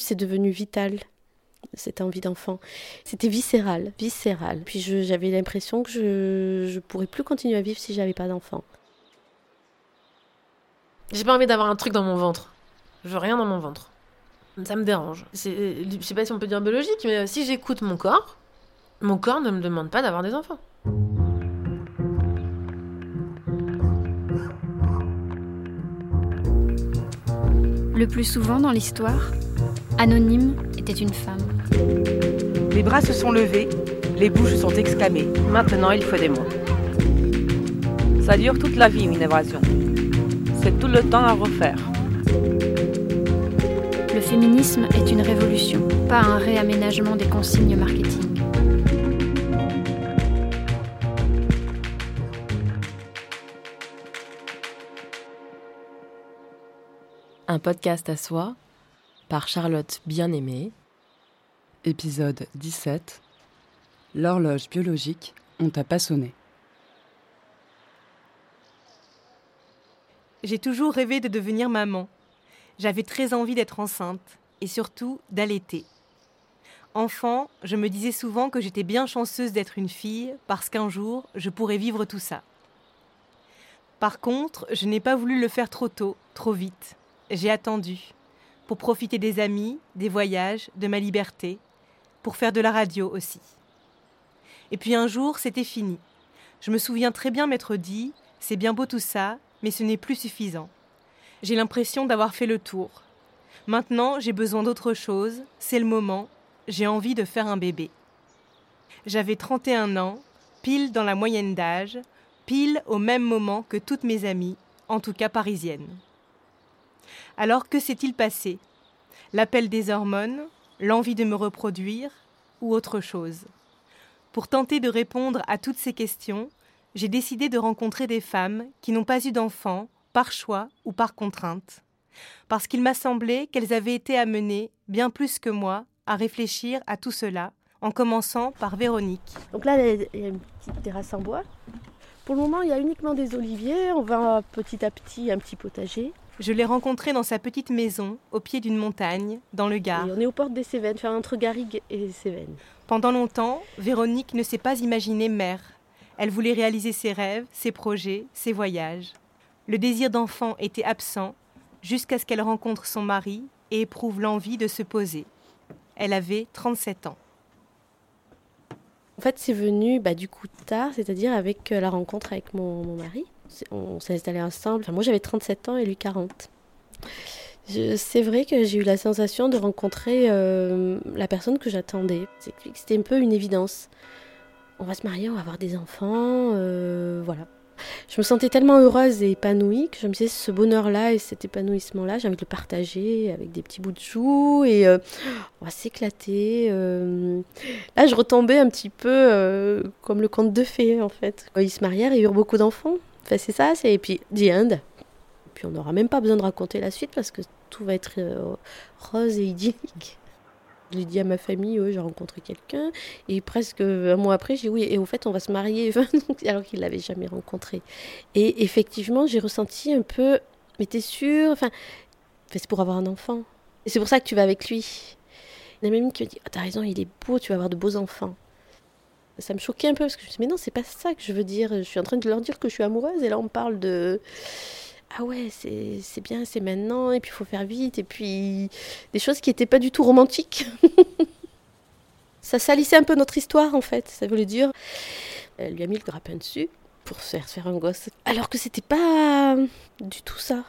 C'est devenu vital, cette envie d'enfant. C'était viscéral, viscéral. Puis j'avais l'impression que je ne pourrais plus continuer à vivre si j'avais pas d'enfant. J'ai pas envie d'avoir un truc dans mon ventre. Je veux rien dans mon ventre. Ça me dérange. Je sais pas si on peut dire biologique, mais si j'écoute mon corps, mon corps ne me demande pas d'avoir des enfants. Le plus souvent dans l'histoire, Anonyme était une femme. Les bras se sont levés, les bouches sont exclamées. Maintenant, il faut des mots. Ça dure toute la vie, une évasion. C'est tout le temps à refaire. Le féminisme est une révolution, pas un réaménagement des consignes marketing. Un podcast à soi par Charlotte Bien-Aimée. Épisode 17 L'horloge biologique, on t'a pas sonné. J'ai toujours rêvé de devenir maman. J'avais très envie d'être enceinte et surtout d'allaiter. Enfant, je me disais souvent que j'étais bien chanceuse d'être une fille parce qu'un jour, je pourrais vivre tout ça. Par contre, je n'ai pas voulu le faire trop tôt, trop vite. J'ai attendu pour profiter des amis, des voyages, de ma liberté, pour faire de la radio aussi. Et puis un jour, c'était fini. Je me souviens très bien m'être dit, c'est bien beau tout ça, mais ce n'est plus suffisant. J'ai l'impression d'avoir fait le tour. Maintenant, j'ai besoin d'autre chose, c'est le moment, j'ai envie de faire un bébé. J'avais 31 ans, pile dans la moyenne d'âge, pile au même moment que toutes mes amies, en tout cas parisiennes. Alors que s'est-il passé? L'appel des hormones, l'envie de me reproduire ou autre chose? Pour tenter de répondre à toutes ces questions, j'ai décidé de rencontrer des femmes qui n'ont pas eu d'enfants, par choix ou par contrainte. Parce qu'il m'a semblé qu'elles avaient été amenées, bien plus que moi, à réfléchir à tout cela, en commençant par Véronique. Donc là, il y a une petite terrasse en bois. Pour le moment, il y a uniquement des oliviers. On va petit à petit un petit potager. Je l'ai rencontré dans sa petite maison, au pied d'une montagne, dans le Gard. on est aux portes des Cévennes, entre Garrigues et Cévennes. Pendant longtemps, Véronique ne s'est pas imaginée mère. Elle voulait réaliser ses rêves, ses projets, ses voyages. Le désir d'enfant était absent jusqu'à ce qu'elle rencontre son mari et éprouve l'envie de se poser. Elle avait 37 ans. En fait, c'est venu bah, du coup tard, c'est-à-dire avec euh, la rencontre avec mon mari on s'est installé ensemble. moi, j'avais 37 ans et lui 40. C'est vrai que j'ai eu la sensation de rencontrer euh, la personne que j'attendais. C'était un peu une évidence. On va se marier, on va avoir des enfants, euh, voilà. Je me sentais tellement heureuse et épanouie que je me disais ce bonheur-là et cet épanouissement-là, j'ai envie de le partager avec des petits bouts de joues et euh, on va s'éclater. Là, je retombais un petit peu comme le conte de fées en fait. Ils se marièrent et eurent beaucoup d'enfants c'est ça, c'est et puis The End. Puis on n'aura même pas besoin de raconter la suite parce que tout va être euh, rose et idyllique. Je l'ai dit à ma famille, j'ai rencontré quelqu'un. Et presque un mois après, j'ai dit oui, et au fait, on va se marier, alors qu'il ne l'avait jamais rencontré. Et effectivement, j'ai ressenti un peu, mais t'es sûr Enfin, c'est pour avoir un enfant. Et c'est pour ça que tu vas avec lui. Il y a même qui me dit, ah, t'as raison, il est beau, tu vas avoir de beaux enfants ça me choquait un peu parce que je me suis dit, mais non, c'est pas ça que je veux dire. Je suis en train de leur dire que je suis amoureuse et là on parle de. Ah ouais, c'est bien, c'est maintenant, et puis il faut faire vite, et puis des choses qui n'étaient pas du tout romantiques. ça salissait un peu notre histoire en fait, ça voulait dire. Elle lui a mis le grappin dessus pour faire faire un gosse. Alors que c'était pas du tout ça.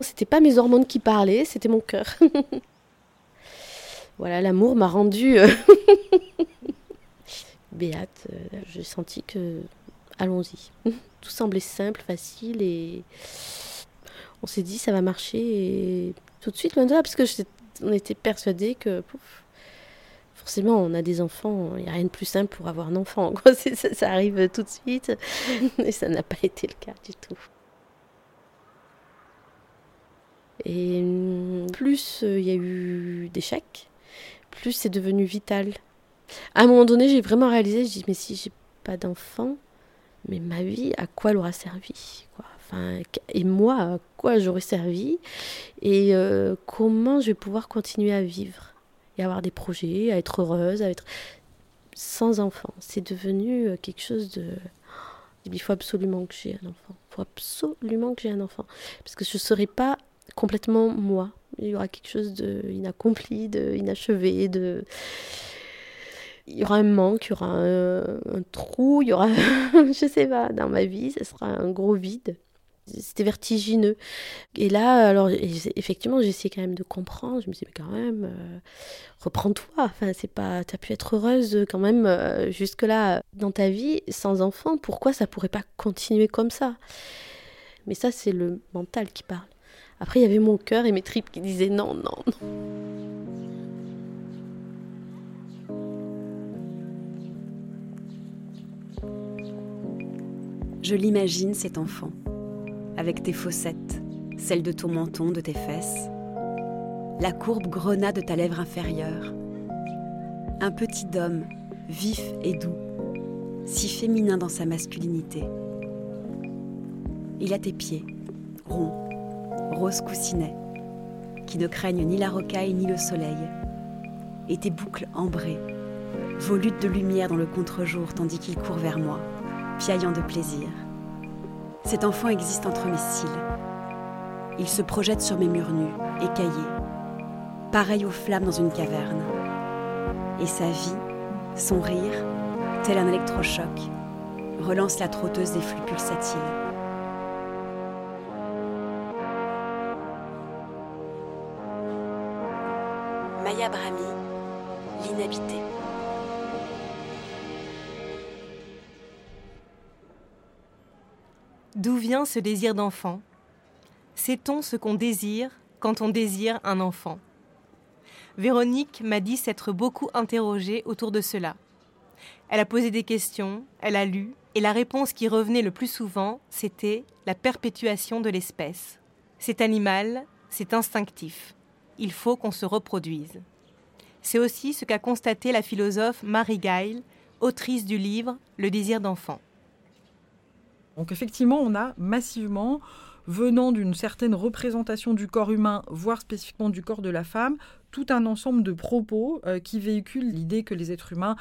C'était pas mes hormones qui parlaient, c'était mon cœur. voilà, l'amour m'a rendu. Béate, euh, j'ai senti que allons-y. Tout semblait simple, facile et on s'est dit ça va marcher et tout de suite parce que on était persuadés que forcément on a des enfants, il n'y a rien de plus simple pour avoir un enfant. Ça, arrive tout de suite et ça n'a pas été le cas du tout. Et hum, plus euh, il y a eu d'échecs, plus c'est devenu vital à un moment donné, j'ai vraiment réalisé, je dis, mais si j'ai pas d'enfant, mais ma vie, à quoi elle aura servi Enfin, et moi, à quoi j'aurais servi? Et euh, comment je vais pouvoir continuer à vivre? Et avoir des projets, à être heureuse, à être sans enfant. C'est devenu euh, quelque chose de. Il faut absolument que j'ai un enfant. Il faut absolument que j'ai un enfant. Parce que je ne serai pas complètement moi. Il y aura quelque chose d'inaccompli, d'inachevé, de il y aura un manque, il y aura un, trou, il y aura, je sais pas, dans ma vie, ce sera un gros vide. C'était vertigineux. Et là, alors, effectivement, j'essayais quand même de comprendre. Je me disais, mais quand même, euh, reprends-toi. Enfin, c'est pas, t'as pu être heureuse quand même euh, jusque-là dans ta vie sans enfant. Pourquoi ça pourrait pas continuer comme ça? Mais ça, c'est le mental qui parle. Après, il y avait mon cœur et mes tripes qui disaient non, non, non. Je l'imagine, cet enfant, avec tes fossettes, celles de ton menton, de tes fesses, la courbe grenade de ta lèvre inférieure. Un petit homme, vif et doux, si féminin dans sa masculinité. Il a tes pieds, ronds, rose coussinet, qui ne craignent ni la rocaille ni le soleil, et tes boucles ambrées, volutes de lumière dans le contre-jour tandis qu'il court vers moi piaillant de plaisir. Cet enfant existe entre mes cils. Il se projette sur mes murs nus, écaillés, pareil aux flammes dans une caverne. Et sa vie, son rire, tel un électrochoc, relance la trotteuse des flux pulsatiles. Maya Brahmi, D'où vient ce désir d'enfant? Sait-on ce qu'on désire quand on désire un enfant? Véronique m'a dit s'être beaucoup interrogée autour de cela. Elle a posé des questions, elle a lu, et la réponse qui revenait le plus souvent, c'était la perpétuation de l'espèce. C'est animal, c'est instinctif. Il faut qu'on se reproduise. C'est aussi ce qu'a constaté la philosophe Marie Gail, autrice du livre Le désir d'enfant. Donc effectivement, on a massivement, venant d'une certaine représentation du corps humain, voire spécifiquement du corps de la femme, tout un ensemble de propos euh, qui véhiculent l'idée que les êtres humains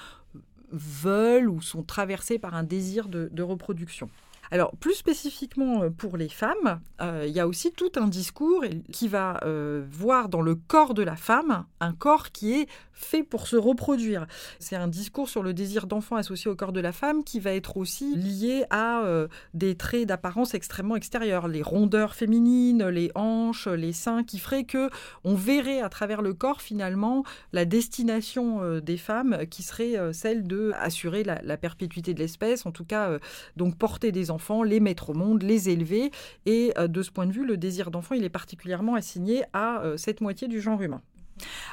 veulent ou sont traversés par un désir de reproduction. Alors, plus spécifiquement euh, pour les femmes, euh, il y a aussi tout un discours qui va euh, voir dans le corps de la femme un corps qui est fait pour se reproduire. C'est un discours sur le désir d'enfant associé au corps de la femme qui va être aussi lié à des traits d'apparence extrêmement extérieurs, les rondeurs féminines, les hanches, les seins, qui feraient que on verrait à travers le corps finalement la destination des femmes qui serait celle de assurer la, la perpétuité de l'espèce, en tout cas donc porter des enfants les mettre au monde, les élever. Et euh, de ce point de vue, le désir d'enfant, il est particulièrement assigné à euh, cette moitié du genre humain.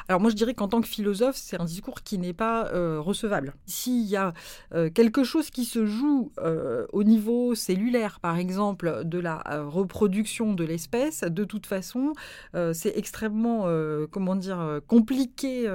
Alors moi je dirais qu'en tant que philosophe, c'est un discours qui n'est pas euh, recevable. S'il y a euh, quelque chose qui se joue euh, au niveau cellulaire, par exemple, de la reproduction de l'espèce, de toute façon, c'est extrêmement, comment dire, compliqué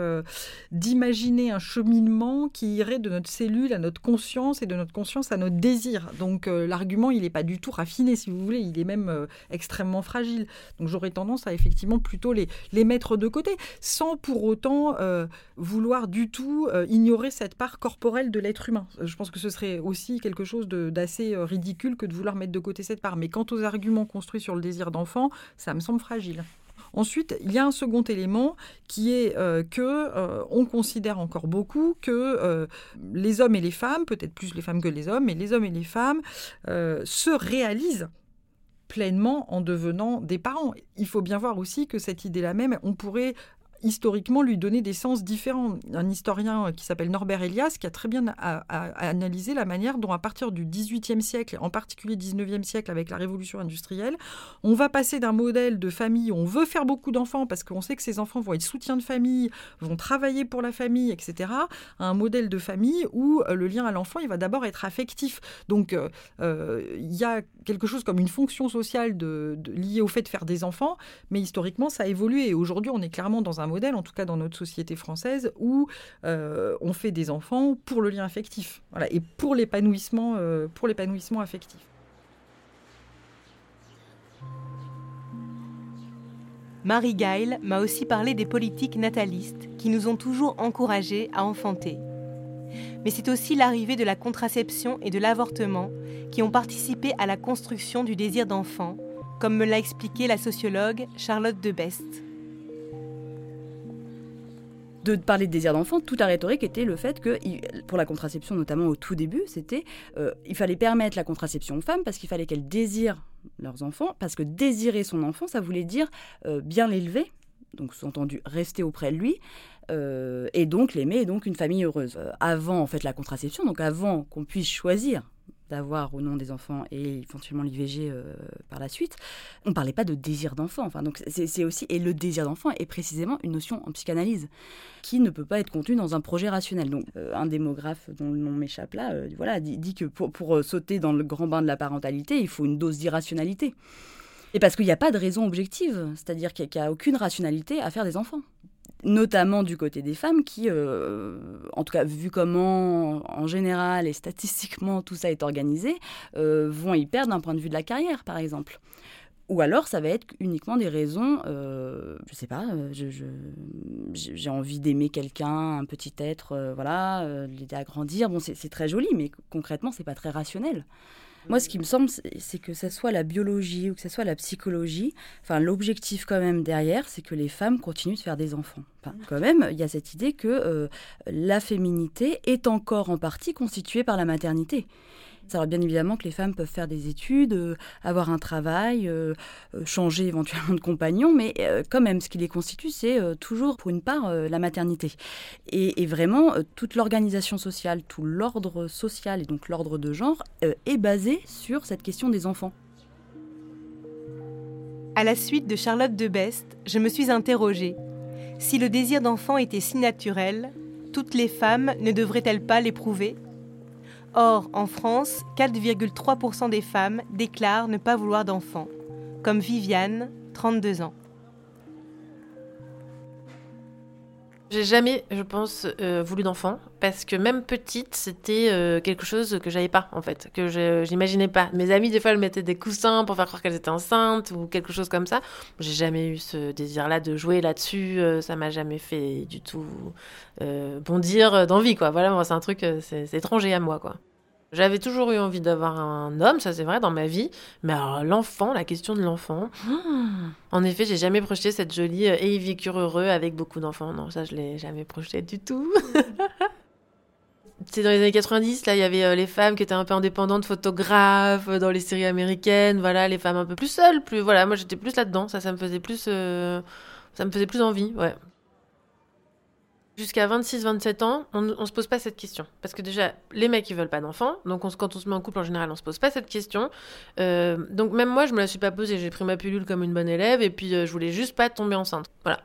d'imaginer un cheminement qui irait de notre cellule à notre conscience et de notre conscience à notre désir. Donc l'argument, il n'est pas du tout raffiné, si vous voulez, il est même extrêmement fragile. Donc j'aurais tendance à effectivement plutôt les, les mettre de côté sans pour autant euh, vouloir du tout euh, ignorer cette part corporelle de l'être humain. Euh, je pense que ce serait aussi quelque chose d'assez ridicule que de vouloir mettre de côté cette part. Mais quant aux arguments construits sur le désir d'enfant, ça me semble fragile. Ensuite, il y a un second élément qui est que on considère encore beaucoup que les hommes et les femmes, peut-être plus les femmes que les hommes, mais les hommes et les femmes se réalisent pleinement en devenant des parents. Il faut bien voir aussi que cette idée-là même, on pourrait historiquement lui donner des sens différents. Un historien qui s'appelle Norbert Elias qui a très bien analysé la manière dont à partir du XVIIIe siècle, en particulier XIXe siècle avec la révolution industrielle, on va passer d'un modèle de famille où on veut faire beaucoup d'enfants parce qu'on sait que ces enfants vont être soutien de famille, vont travailler pour la famille, etc., à un modèle de famille où euh, le lien à l'enfant, il va d'abord être affectif. Donc euh, euh, il y a quelque chose comme une fonction sociale liée au fait de faire des enfants, mais historiquement, ça a évolué. Et aujourd'hui, on est clairement dans un modèle, en tout cas dans notre société française, où euh, on fait des enfants pour le lien affectif, et pour l'épanouissement, euh, affectif. Marie Gail m'a aussi parlé des politiques natalistes qui nous ont toujours encouragés à enfanter. Mais c'est aussi l'arrivée de la contraception et de l'avortement qui ont participé à la construction du désir d'enfant, comme me l'a expliqué la sociologue Charlotte de Best de parler de désir d'enfant, toute la rhétorique était le fait que, pour la contraception notamment au tout début, c'était euh, il fallait permettre la contraception aux femmes parce qu'il fallait qu'elles désirent leurs enfants, parce que désirer son enfant, ça voulait dire euh, bien l'élever, donc sous-entendu rester auprès de lui, euh, et donc l'aimer, et donc une famille heureuse. avant en fait la contraception, donc avant qu'on puisse choisir d'avoir ou non des enfants et éventuellement l'IVG euh, par la suite, on ne parlait pas de désir d'enfant. Enfin, donc c'est aussi et le désir d'enfant est précisément une notion en psychanalyse qui ne peut pas être contenue dans un projet rationnel. Donc euh, un démographe dont le nom m'échappe là, euh, voilà, dit, que pour, sauter dans le grand bain de la parentalité, il faut une dose d'irrationalité. Et parce qu'il n'y a pas de raison objective, c'est-à-dire qu'il n'y a aucune rationalité à faire des enfants notamment du côté des femmes qui, euh, en tout cas vu comment en général et statistiquement tout ça est organisé, euh, vont y perdre d'un point de vue de la carrière par exemple. Ou alors ça va être uniquement des raisons, euh, je sais pas, euh, j'ai envie d'aimer quelqu'un, un petit être, voilà, l'aider à grandir. Bon, c'est très joli, mais concrètement, c'est pas très rationnel. Moi, ce qui me semble, c'est que ce soit la biologie ou que ce soit la psychologie, enfin, l'objectif quand même derrière, c'est que les femmes continuent de faire des enfants. Enfin, quand même, il y a cette idée que euh, la féminité est encore en partie constituée par la maternité. Alors bien évidemment que les femmes peuvent faire des études, euh, avoir un travail, euh, euh, changer éventuellement de compagnon, mais quand même, ce qui les constitue, c'est toujours pour une part la maternité. Et, vraiment, toute l'organisation sociale, tout l'ordre social et donc l'ordre de genre est basé sur cette question des enfants. À la suite de Charlotte de Best, je me suis interrogée. Si le désir d'enfant était si naturel, toutes les femmes ne devraient-elles pas l'éprouver? Or, en France, 4,3% des femmes déclarent ne pas vouloir d'enfants, comme Viviane, 32 ans. J'ai jamais, je pense, euh, voulu d'enfant parce que même petite, c'était euh, quelque chose que j'avais pas en fait, que je j'imaginais pas. Mes amies des fois elles mettaient des coussins pour faire croire qu'elles étaient enceintes ou quelque chose comme ça. J'ai jamais eu ce désir-là de jouer là-dessus. Euh, ça m'a jamais fait du tout bondir d'envie quoi. Voilà, c'est un truc, c'est étranger à moi quoi. J'avais toujours eu envie d'avoir un homme, ça c'est vrai, dans ma vie. Mais alors, l'enfant, la question de l'enfant. En effet, j'ai jamais projeté cette jolie euh, et ils vécurent heureux avec beaucoup d'enfants. Non, ça, je l'ai jamais projeté du tout. c'est dans les années 90, là, il y avait euh, les femmes qui étaient un peu indépendantes, photographes, euh, dans les séries américaines, voilà, les femmes un peu plus seules, plus, voilà, moi j'étais plus là-dedans, ça, ça me faisait plus, ça me faisait plus envie, ouais. Jusqu'à 26-27 ans, on ne se pose pas cette question. Parce que déjà, les mecs, ils veulent pas d'enfants. Donc, quand on se met en couple, en général, on se pose pas cette question. Euh, donc, même moi, je me la suis pas posée. J'ai pris ma pilule comme une bonne élève et puis euh, je voulais juste pas tomber enceinte. Voilà.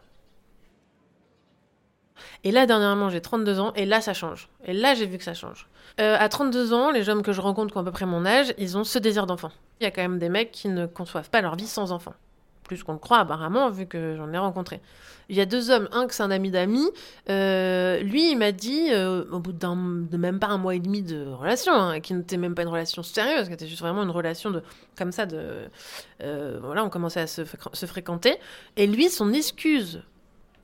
Et là, dernièrement, j'ai 32 ans et là, ça change. Et là, j'ai vu que ça change. Euh, à 32 ans, les hommes que je rencontre qui ont à peu près mon âge, ils ont ce désir d'enfant. Il y a quand même des mecs qui ne conçoivent pas leur vie sans enfant plus qu'on le croit apparemment, vu que j'en ai rencontré. Il y a deux hommes, un que c'est un ami d'amis, euh, lui il m'a dit, euh, au bout de même pas un mois et demi de relation, hein, qui n'était même pas une relation sérieuse, qui était juste vraiment une relation de, comme ça, de, euh, voilà, on commençait à se, se fréquenter, et lui son excuse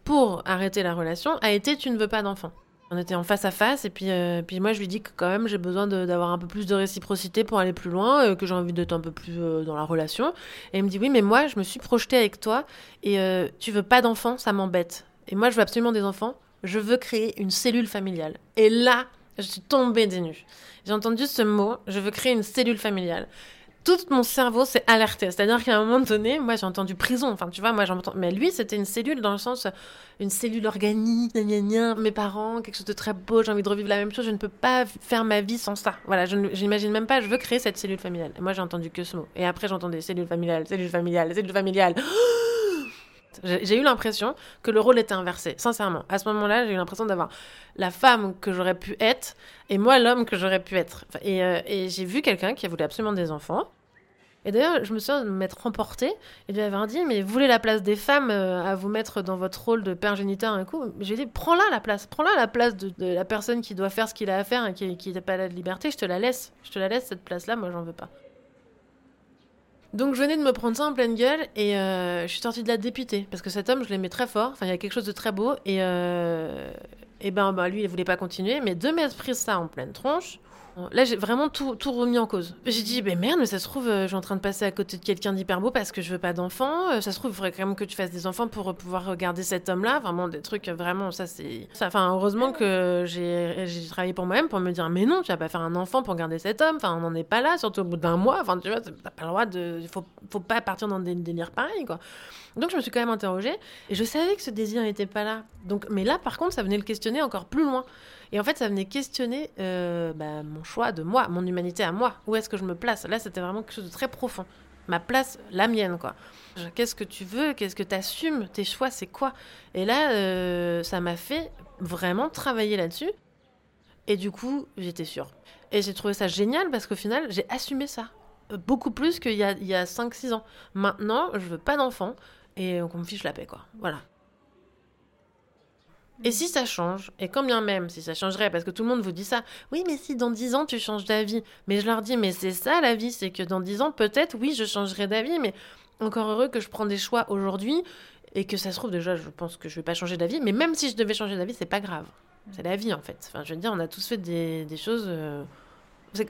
pour arrêter la relation a été tu ne veux pas d'enfant. On était en face à face et puis, euh, puis moi je lui dis que quand même j'ai besoin d'avoir un peu plus de réciprocité pour aller plus loin, euh, que j'ai envie d'être un peu plus euh, dans la relation. Et il me dit oui mais moi je me suis projetée avec toi et tu veux pas d'enfants, ça m'embête. Et moi je veux absolument des enfants, je veux créer une cellule familiale. Et là je suis tombée des nues. J'ai entendu ce mot, je veux créer une cellule familiale tout mon cerveau s'est alerté. C'est-à-dire qu'à un moment donné, moi j'ai entendu prison. Enfin, tu vois, moi j'entends. Mais lui, c'était une cellule dans le sens, une cellule organique, gna, gna, mes parents, quelque chose de très beau, j'ai envie de revivre la même chose, je ne peux pas faire ma vie sans ça. Voilà, je n'imagine même pas, je veux créer cette cellule familiale. Moi j'ai entendu que ce mot. Et après j'entendais cellule familiale, cellule familiale, cellule familiale. J'ai eu l'impression que le rôle était inversé, sincèrement. À ce moment-là, j'ai eu l'impression d'avoir la femme que j'aurais pu être et moi l'homme que j'aurais pu être. Et, euh, et j'ai vu quelqu'un qui voulu absolument des enfants. Et d'ailleurs, je me souviens de m'être emportée et de lui avoir dit Mais vous voulez la place des femmes euh, à vous mettre dans votre rôle de père géniteur un coup J'ai dit Prends-la la place, prends-la la place de, la personne qui doit faire ce qu'il a à faire et qui n'a pas la liberté, je te la laisse. Je te la laisse cette place-là, moi j'en veux pas. Donc je venais de me prendre ça en pleine gueule et euh, je suis sortie de la députée. Parce que cet homme je l'aimais très fort, enfin il y a quelque chose de très beau. Et, euh, et ben bah, lui il voulait pas continuer. Mais de m'être pris ça en pleine tronche, Là, j'ai vraiment tout, remis en cause. J'ai dit, ben merde, mais ça se trouve, euh, je suis en train de passer à côté de quelqu'un d'hyper beau parce que je veux pas d'enfants. Euh, ça se trouve, il faudrait quand même que tu fasses des enfants pour pouvoir regarder cet homme-là. Vraiment, des trucs, vraiment, ça c'est. Enfin, heureusement que j'ai travaillé pour moi-même pour me dire, mais non, tu vas pas faire un enfant pour garder cet homme. Enfin, on n'en est pas là, surtout au bout d'un mois. Enfin, tu vois, t'as pas le droit de. Faut, faut pas partir dans des délires pareils, quoi. Donc, je me suis quand même interrogée et je savais que ce désir n'était pas là. Donc, mais là, par contre, ça venait le questionner encore plus loin. Et en fait, ça venait questionner euh, bah, mon choix de moi, mon humanité à moi. Où est-ce que je me place? Là, c'était vraiment quelque chose de très profond. Ma place, la mienne, quoi. Qu'est-ce que tu veux? Qu'est-ce que tu assumes Tes choix, c'est quoi? Et là, euh, ça m'a fait vraiment travailler là-dessus. Et du coup, j'étais sûre. Et j'ai trouvé ça génial parce qu'au final, j'ai assumé ça. Beaucoup plus qu'il y a, a 5-6 ans. Maintenant, je veux pas d'enfant et qu'on me fiche la paix, quoi. Voilà. Et si ça change, et quand bien même si ça changerait, parce que tout le monde vous dit ça, oui, mais si dans 10 ans tu changes d'avis, mais je leur dis, mais c'est ça la vie, c'est que dans 10 ans, peut-être, oui, je changerai d'avis, mais encore heureux que je prends des choix aujourd'hui, et que ça se trouve, déjà, je pense que je vais pas changer d'avis, mais même si je devais changer d'avis, c'est pas grave. C'est la vie, en fait. Enfin, je veux dire, on a tous fait des, choses. Euh,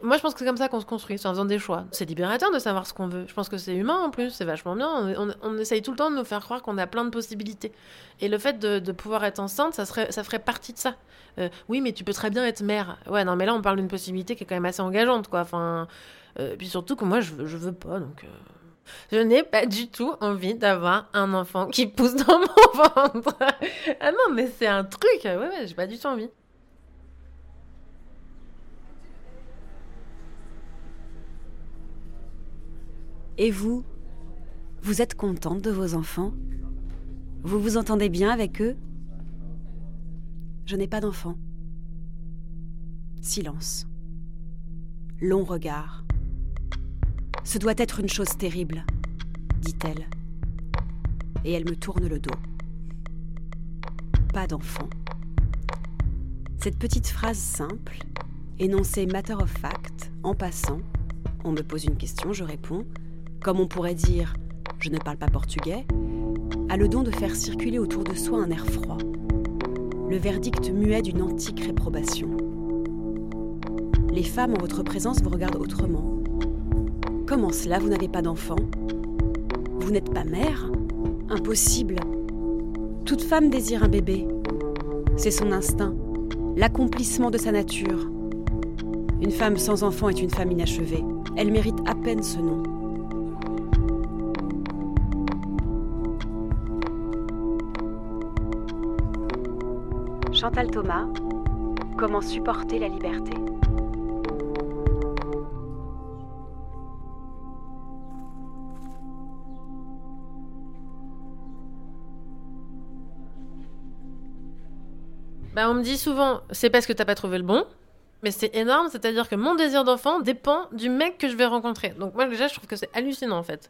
moi, je pense que c'est comme ça qu'on se construit, c'est en faisant des choix. C'est libérateur de savoir ce qu'on veut. Je pense que c'est humain en plus, c'est vachement bien. On, essaye tout le temps de nous faire croire qu'on a plein de possibilités. Et le fait de, pouvoir être enceinte, ça, serait, ça ferait partie de ça. Euh, oui, mais tu peux très bien être mère. Ouais, non, mais là, on parle d'une possibilité qui est quand même assez engageante, quoi. Enfin, euh, puis surtout que moi, je, je veux pas, donc. Euh, je n'ai pas du tout envie d'avoir un enfant qui pousse dans mon ventre. ah non, mais c'est un truc. Ouais, ouais, j'ai pas du tout envie. Et vous Vous êtes contente de vos enfants? Vous vous entendez bien avec eux? Je n'ai pas d'enfants. Silence. Long regard. Ce doit être une chose terrible, dit-elle. Et elle me tourne le dos. Pas d'enfant. Cette petite phrase simple, énoncée matter of fact, en passant, on me pose une question, je réponds, comme on pourrait dire je ne parle pas portugais, a le don de faire circuler autour de soi un air froid, le verdict muet d'une antique réprobation. Les femmes en votre présence vous regardent autrement. Comment cela, vous n'avez pas d'enfant Vous n'êtes pas mère? Impossible. Toute femme désire un bébé. C'est son instinct, l'accomplissement de sa nature. Une femme sans enfant est une femme inachevée. Elle mérite à peine ce nom. Chantal Thomas, Comment supporter la liberté bah, on me dit souvent, c'est parce que t'as pas trouvé le bon. Mais c'est énorme, c'est-à-dire que mon désir d'enfant dépend du mec que je vais rencontrer. Donc moi déjà, je trouve que c'est hallucinant en fait.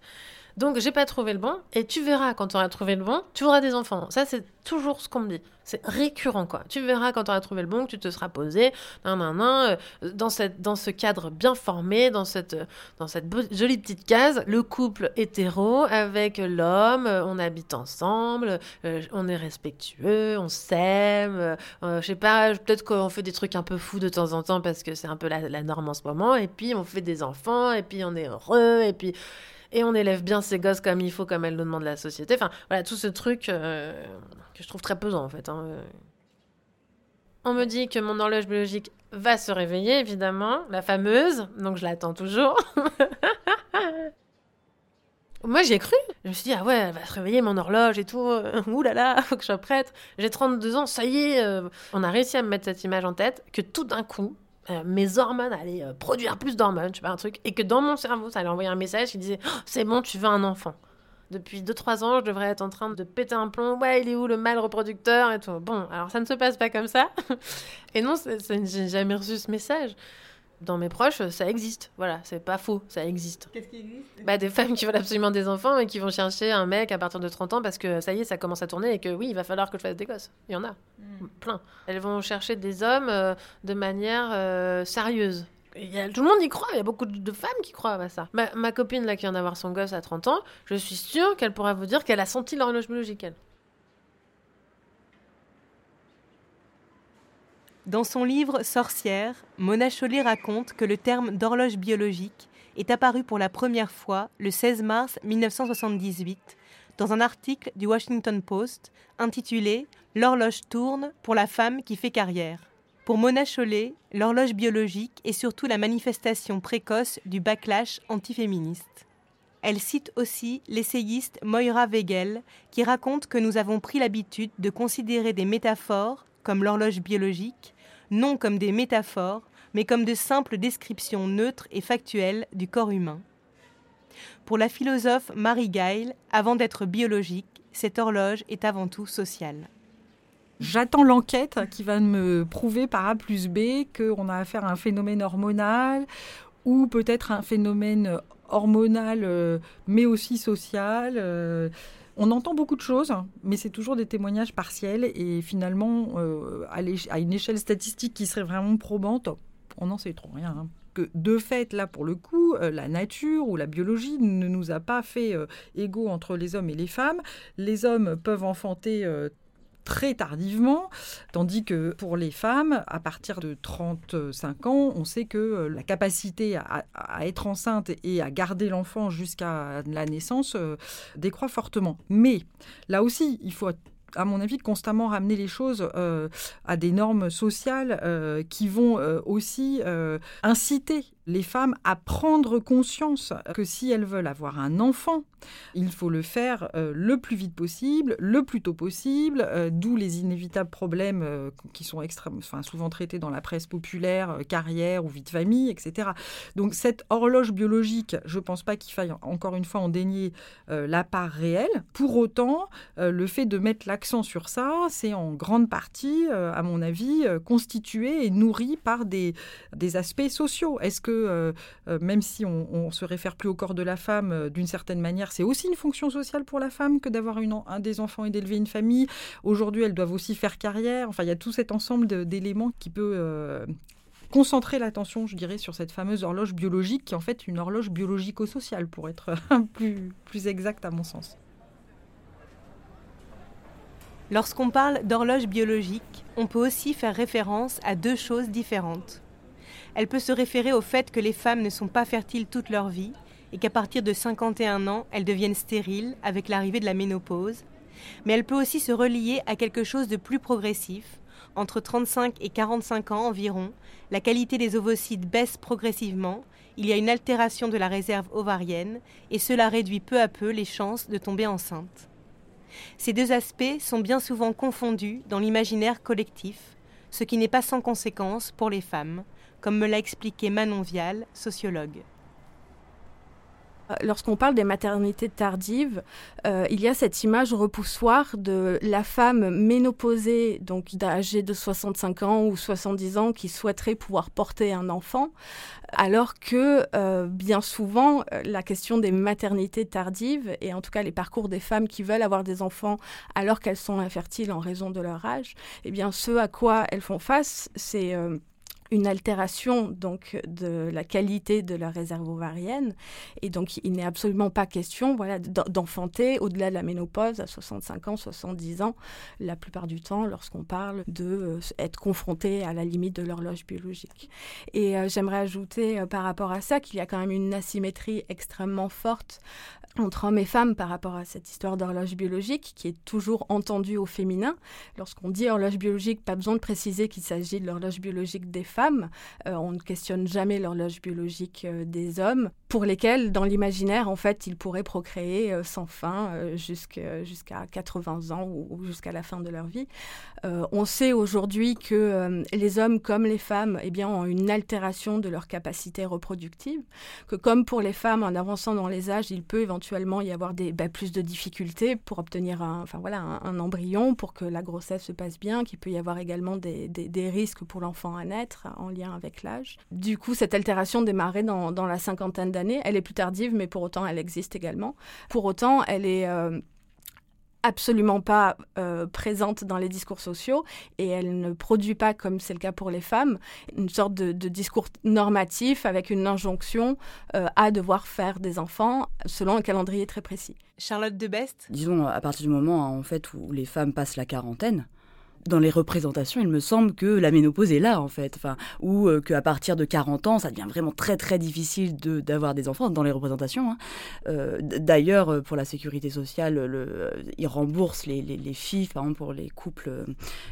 Donc j'ai pas trouvé le bon, et tu verras quand tu auras trouvé le bon, tu auras des enfants. Ça c'est toujours ce qu'on me dit. C'est récurrent, quoi. Tu verras quand tu auras trouvé le bon, que tu te seras posé, nan, nan, nan, euh, dans, cette, dans ce cadre bien formé, dans cette, dans cette jolie petite case, le couple hétéro avec l'homme, euh, on habite ensemble, euh, on est respectueux, on s'aime, je sais pas, peut-être qu'on fait des trucs un peu fous de temps en temps parce que c'est un peu la norme en ce moment, et puis on fait des enfants, et puis on est heureux, et puis et on élève bien ses gosses comme il faut, comme elle le demande la société. Enfin, voilà, tout ce truc euh, que je trouve très pesant, en fait. Hein. On me dit que mon horloge biologique va se réveiller, évidemment, la fameuse, donc je l'attends toujours. Moi, j'ai cru. Je me suis dit, ah ouais, elle va se réveiller mon horloge et tout. Ouh là là, faut que je sois prête. J'ai 32 ans, ça y est. Euh. On a réussi à me mettre cette image en tête que tout d'un coup, euh, mes hormones allaient euh, produire plus d'hormones, je sais pas, un truc, et que dans mon cerveau, ça allait envoyer un message qui disait oh, C'est bon, tu veux un enfant. Depuis 2-3 ans, je devrais être en train de péter un plomb. Ouais, il est où le mâle reproducteur et tout. Bon, alors ça ne se passe pas comme ça. et non, j'ai jamais reçu ce message dans mes proches, ça existe. Voilà, c'est pas faux, ça existe. Qu'est-ce qui existe? Bah, Des femmes qui veulent absolument des enfants et qui vont chercher un mec à partir de 30 ans parce que ça y est, ça commence à tourner et que oui, il va falloir que je fasse des gosses. Il y en a, hmm. plein. Elles vont chercher des hommes euh, de manière euh, sérieuse. Il y a- tout le monde y croit, il y a beaucoup de femmes qui croient à ça. Ma, ma copine là, qui vient d'avoir son gosse à 30 ans, je suis sûre qu'elle pourra vous dire qu'elle a senti l'horloge biologique. elle. Dans son livre Sorcière, Mona Chollet raconte que le terme d'horloge biologique est apparu pour la première fois le 16 mars 1978 dans un article du Washington Post intitulé L'horloge tourne pour la femme qui fait carrière. Pour Mona Chollet, l'horloge biologique est surtout la manifestation précoce du backlash antiféministe. Elle cite aussi l'essayiste Moira Wegel, qui raconte que nous avons pris l'habitude de considérer des métaphores, comme l'horloge biologique, non comme des métaphores, mais comme de simples descriptions neutres et factuelles du corps humain. Pour la philosophe Marie Gail, avant d'être biologique, cette horloge est avant tout sociale. J'attends l'enquête qui va me prouver par A plus B qu'on a affaire à un phénomène hormonal ou peut-être un phénomène hormonal euh, mais aussi social. On entend beaucoup de choses, mais c'est toujours des témoignages partiels et finalement, euh, à, une échelle statistique qui serait vraiment probante, on n'en sait trop rien. hein. Que de fait, là pour le coup, euh, la nature ou la biologie ne nous a pas fait euh, égaux entre les hommes et les femmes. Les hommes peuvent enfanter très tardivement, tandis que pour les femmes, à partir de 35 ans, on sait que euh, la capacité à, être enceinte et à garder l'enfant jusqu'à la naissance euh, décroît fortement. Mais là aussi, il faut à mon avis, constamment ramener les choses euh, à des normes sociales qui vont aussi inciter les femmes à prendre conscience que si elles veulent avoir un enfant, il faut le faire euh, le plus vite possible, le plus tôt possible, euh, d'où les inévitables problèmes euh, qui sont extrêmement, enfin, souvent traités dans la presse populaire, carrière ou vie de famille, etc. Donc cette horloge biologique, je ne pense pas qu'il faille encore une fois en dénier la part réelle. Pour autant, le fait de mettre l'accent sur ça, c'est en grande partie, à mon avis, constitué et nourri par des, des aspects sociaux. Est-ce que, euh, euh, même si on, on se réfère plus au corps de la femme, euh, d'une certaine manière, c'est aussi une fonction sociale pour la femme que d'avoir un des enfants et d'élever une famille Aujourd'hui, elles doivent aussi faire carrière. Enfin, il y a tout cet ensemble d'éléments qui peut concentrer l'attention, je dirais, sur cette fameuse horloge biologique, qui est en fait une horloge biologico-sociale, pour être plus, plus exact à mon sens. Lorsqu'on parle d'horloge biologique, on peut aussi faire référence à deux choses différentes. Elle peut se référer au fait que les femmes ne sont pas fertiles toute leur vie et qu'à partir de 51 ans, elles deviennent stériles avec l'arrivée de la ménopause. Mais elle peut aussi se relier à quelque chose de plus progressif. Entre 35 et 45 ans environ, la qualité des ovocytes baisse progressivement, il y a une altération de la réserve ovarienne et cela réduit peu à peu les chances de tomber enceinte. Ces deux aspects sont bien souvent confondus dans l'imaginaire collectif, ce qui n'est pas sans conséquence pour les femmes, comme me l'a expliqué Manon Vial, sociologue. Lorsqu'on parle des maternités tardives, euh, il y a cette image repoussoire de la femme ménopausée, donc âgée de 65 ans ou 70 ans, qui souhaiterait pouvoir porter un enfant, alors que euh, bien souvent, euh, la question des maternités tardives, et en tout cas les parcours des femmes qui veulent avoir des enfants alors qu'elles sont infertiles en raison de leur âge, eh bien ce à quoi elles font face, c'est... euh, une altération donc de la qualité de la réserve ovarienne. Et donc il n'est absolument pas question voilà d'en- d'enfanter au-delà de la ménopause à 65 ans 70 ans la plupart du temps lorsqu'on parle de euh, être confronté à la limite de l'horloge biologique. Et euh, j'aimerais ajouter euh, par rapport à ça qu'il y a quand même une asymétrie extrêmement forte entre hommes et femmes par rapport à cette histoire d'horloge biologique qui est toujours entendue au féminin. Lorsqu'on dit horloge biologique, pas besoin de préciser qu'il s'agit de l'horloge biologique des femmes. Euh, on ne questionne jamais l'horloge biologique euh, des hommes, pour lesquels, dans l'imaginaire, en fait, ils pourraient procréer euh, sans fin jusqu'à jusqu'à 80 ans ou, ou jusqu'à la fin de leur vie. On sait aujourd'hui que les hommes comme les femmes eh bien, ont une altération de leur capacité reproductive, que comme pour les femmes, en avançant dans les âges, il peut éventuellement y avoir des, bah, plus de difficultés pour obtenir un, embryon, pour que la grossesse se passe bien, qu'il peut y avoir également des, risques pour l'enfant à naître en lien avec l'âge. Du coup, cette altération démarrait dans, dans la cinquantaine d'années. Elle est plus tardive, mais pour autant, elle existe également. Pour autant, elle est... euh, absolument pas euh, présente dans les discours sociaux et elle ne produit pas, comme c'est le cas pour les femmes, une sorte de, discours normatif avec une injonction euh, à devoir faire des enfants selon un calendrier très précis. Charlotte de Best Disons, à partir du moment en fait, où les femmes passent la quarantaine, dans les représentations, il me semble que la ménopause est là, en fait. Enfin, ou euh, qu'à partir de 40 ans, ça devient vraiment très, très difficile d'avoir des enfants dans les représentations. Hein. Euh, d'ailleurs, euh, pour la sécurité sociale, le, ils remboursent les, les, filles, par exemple, pour les couples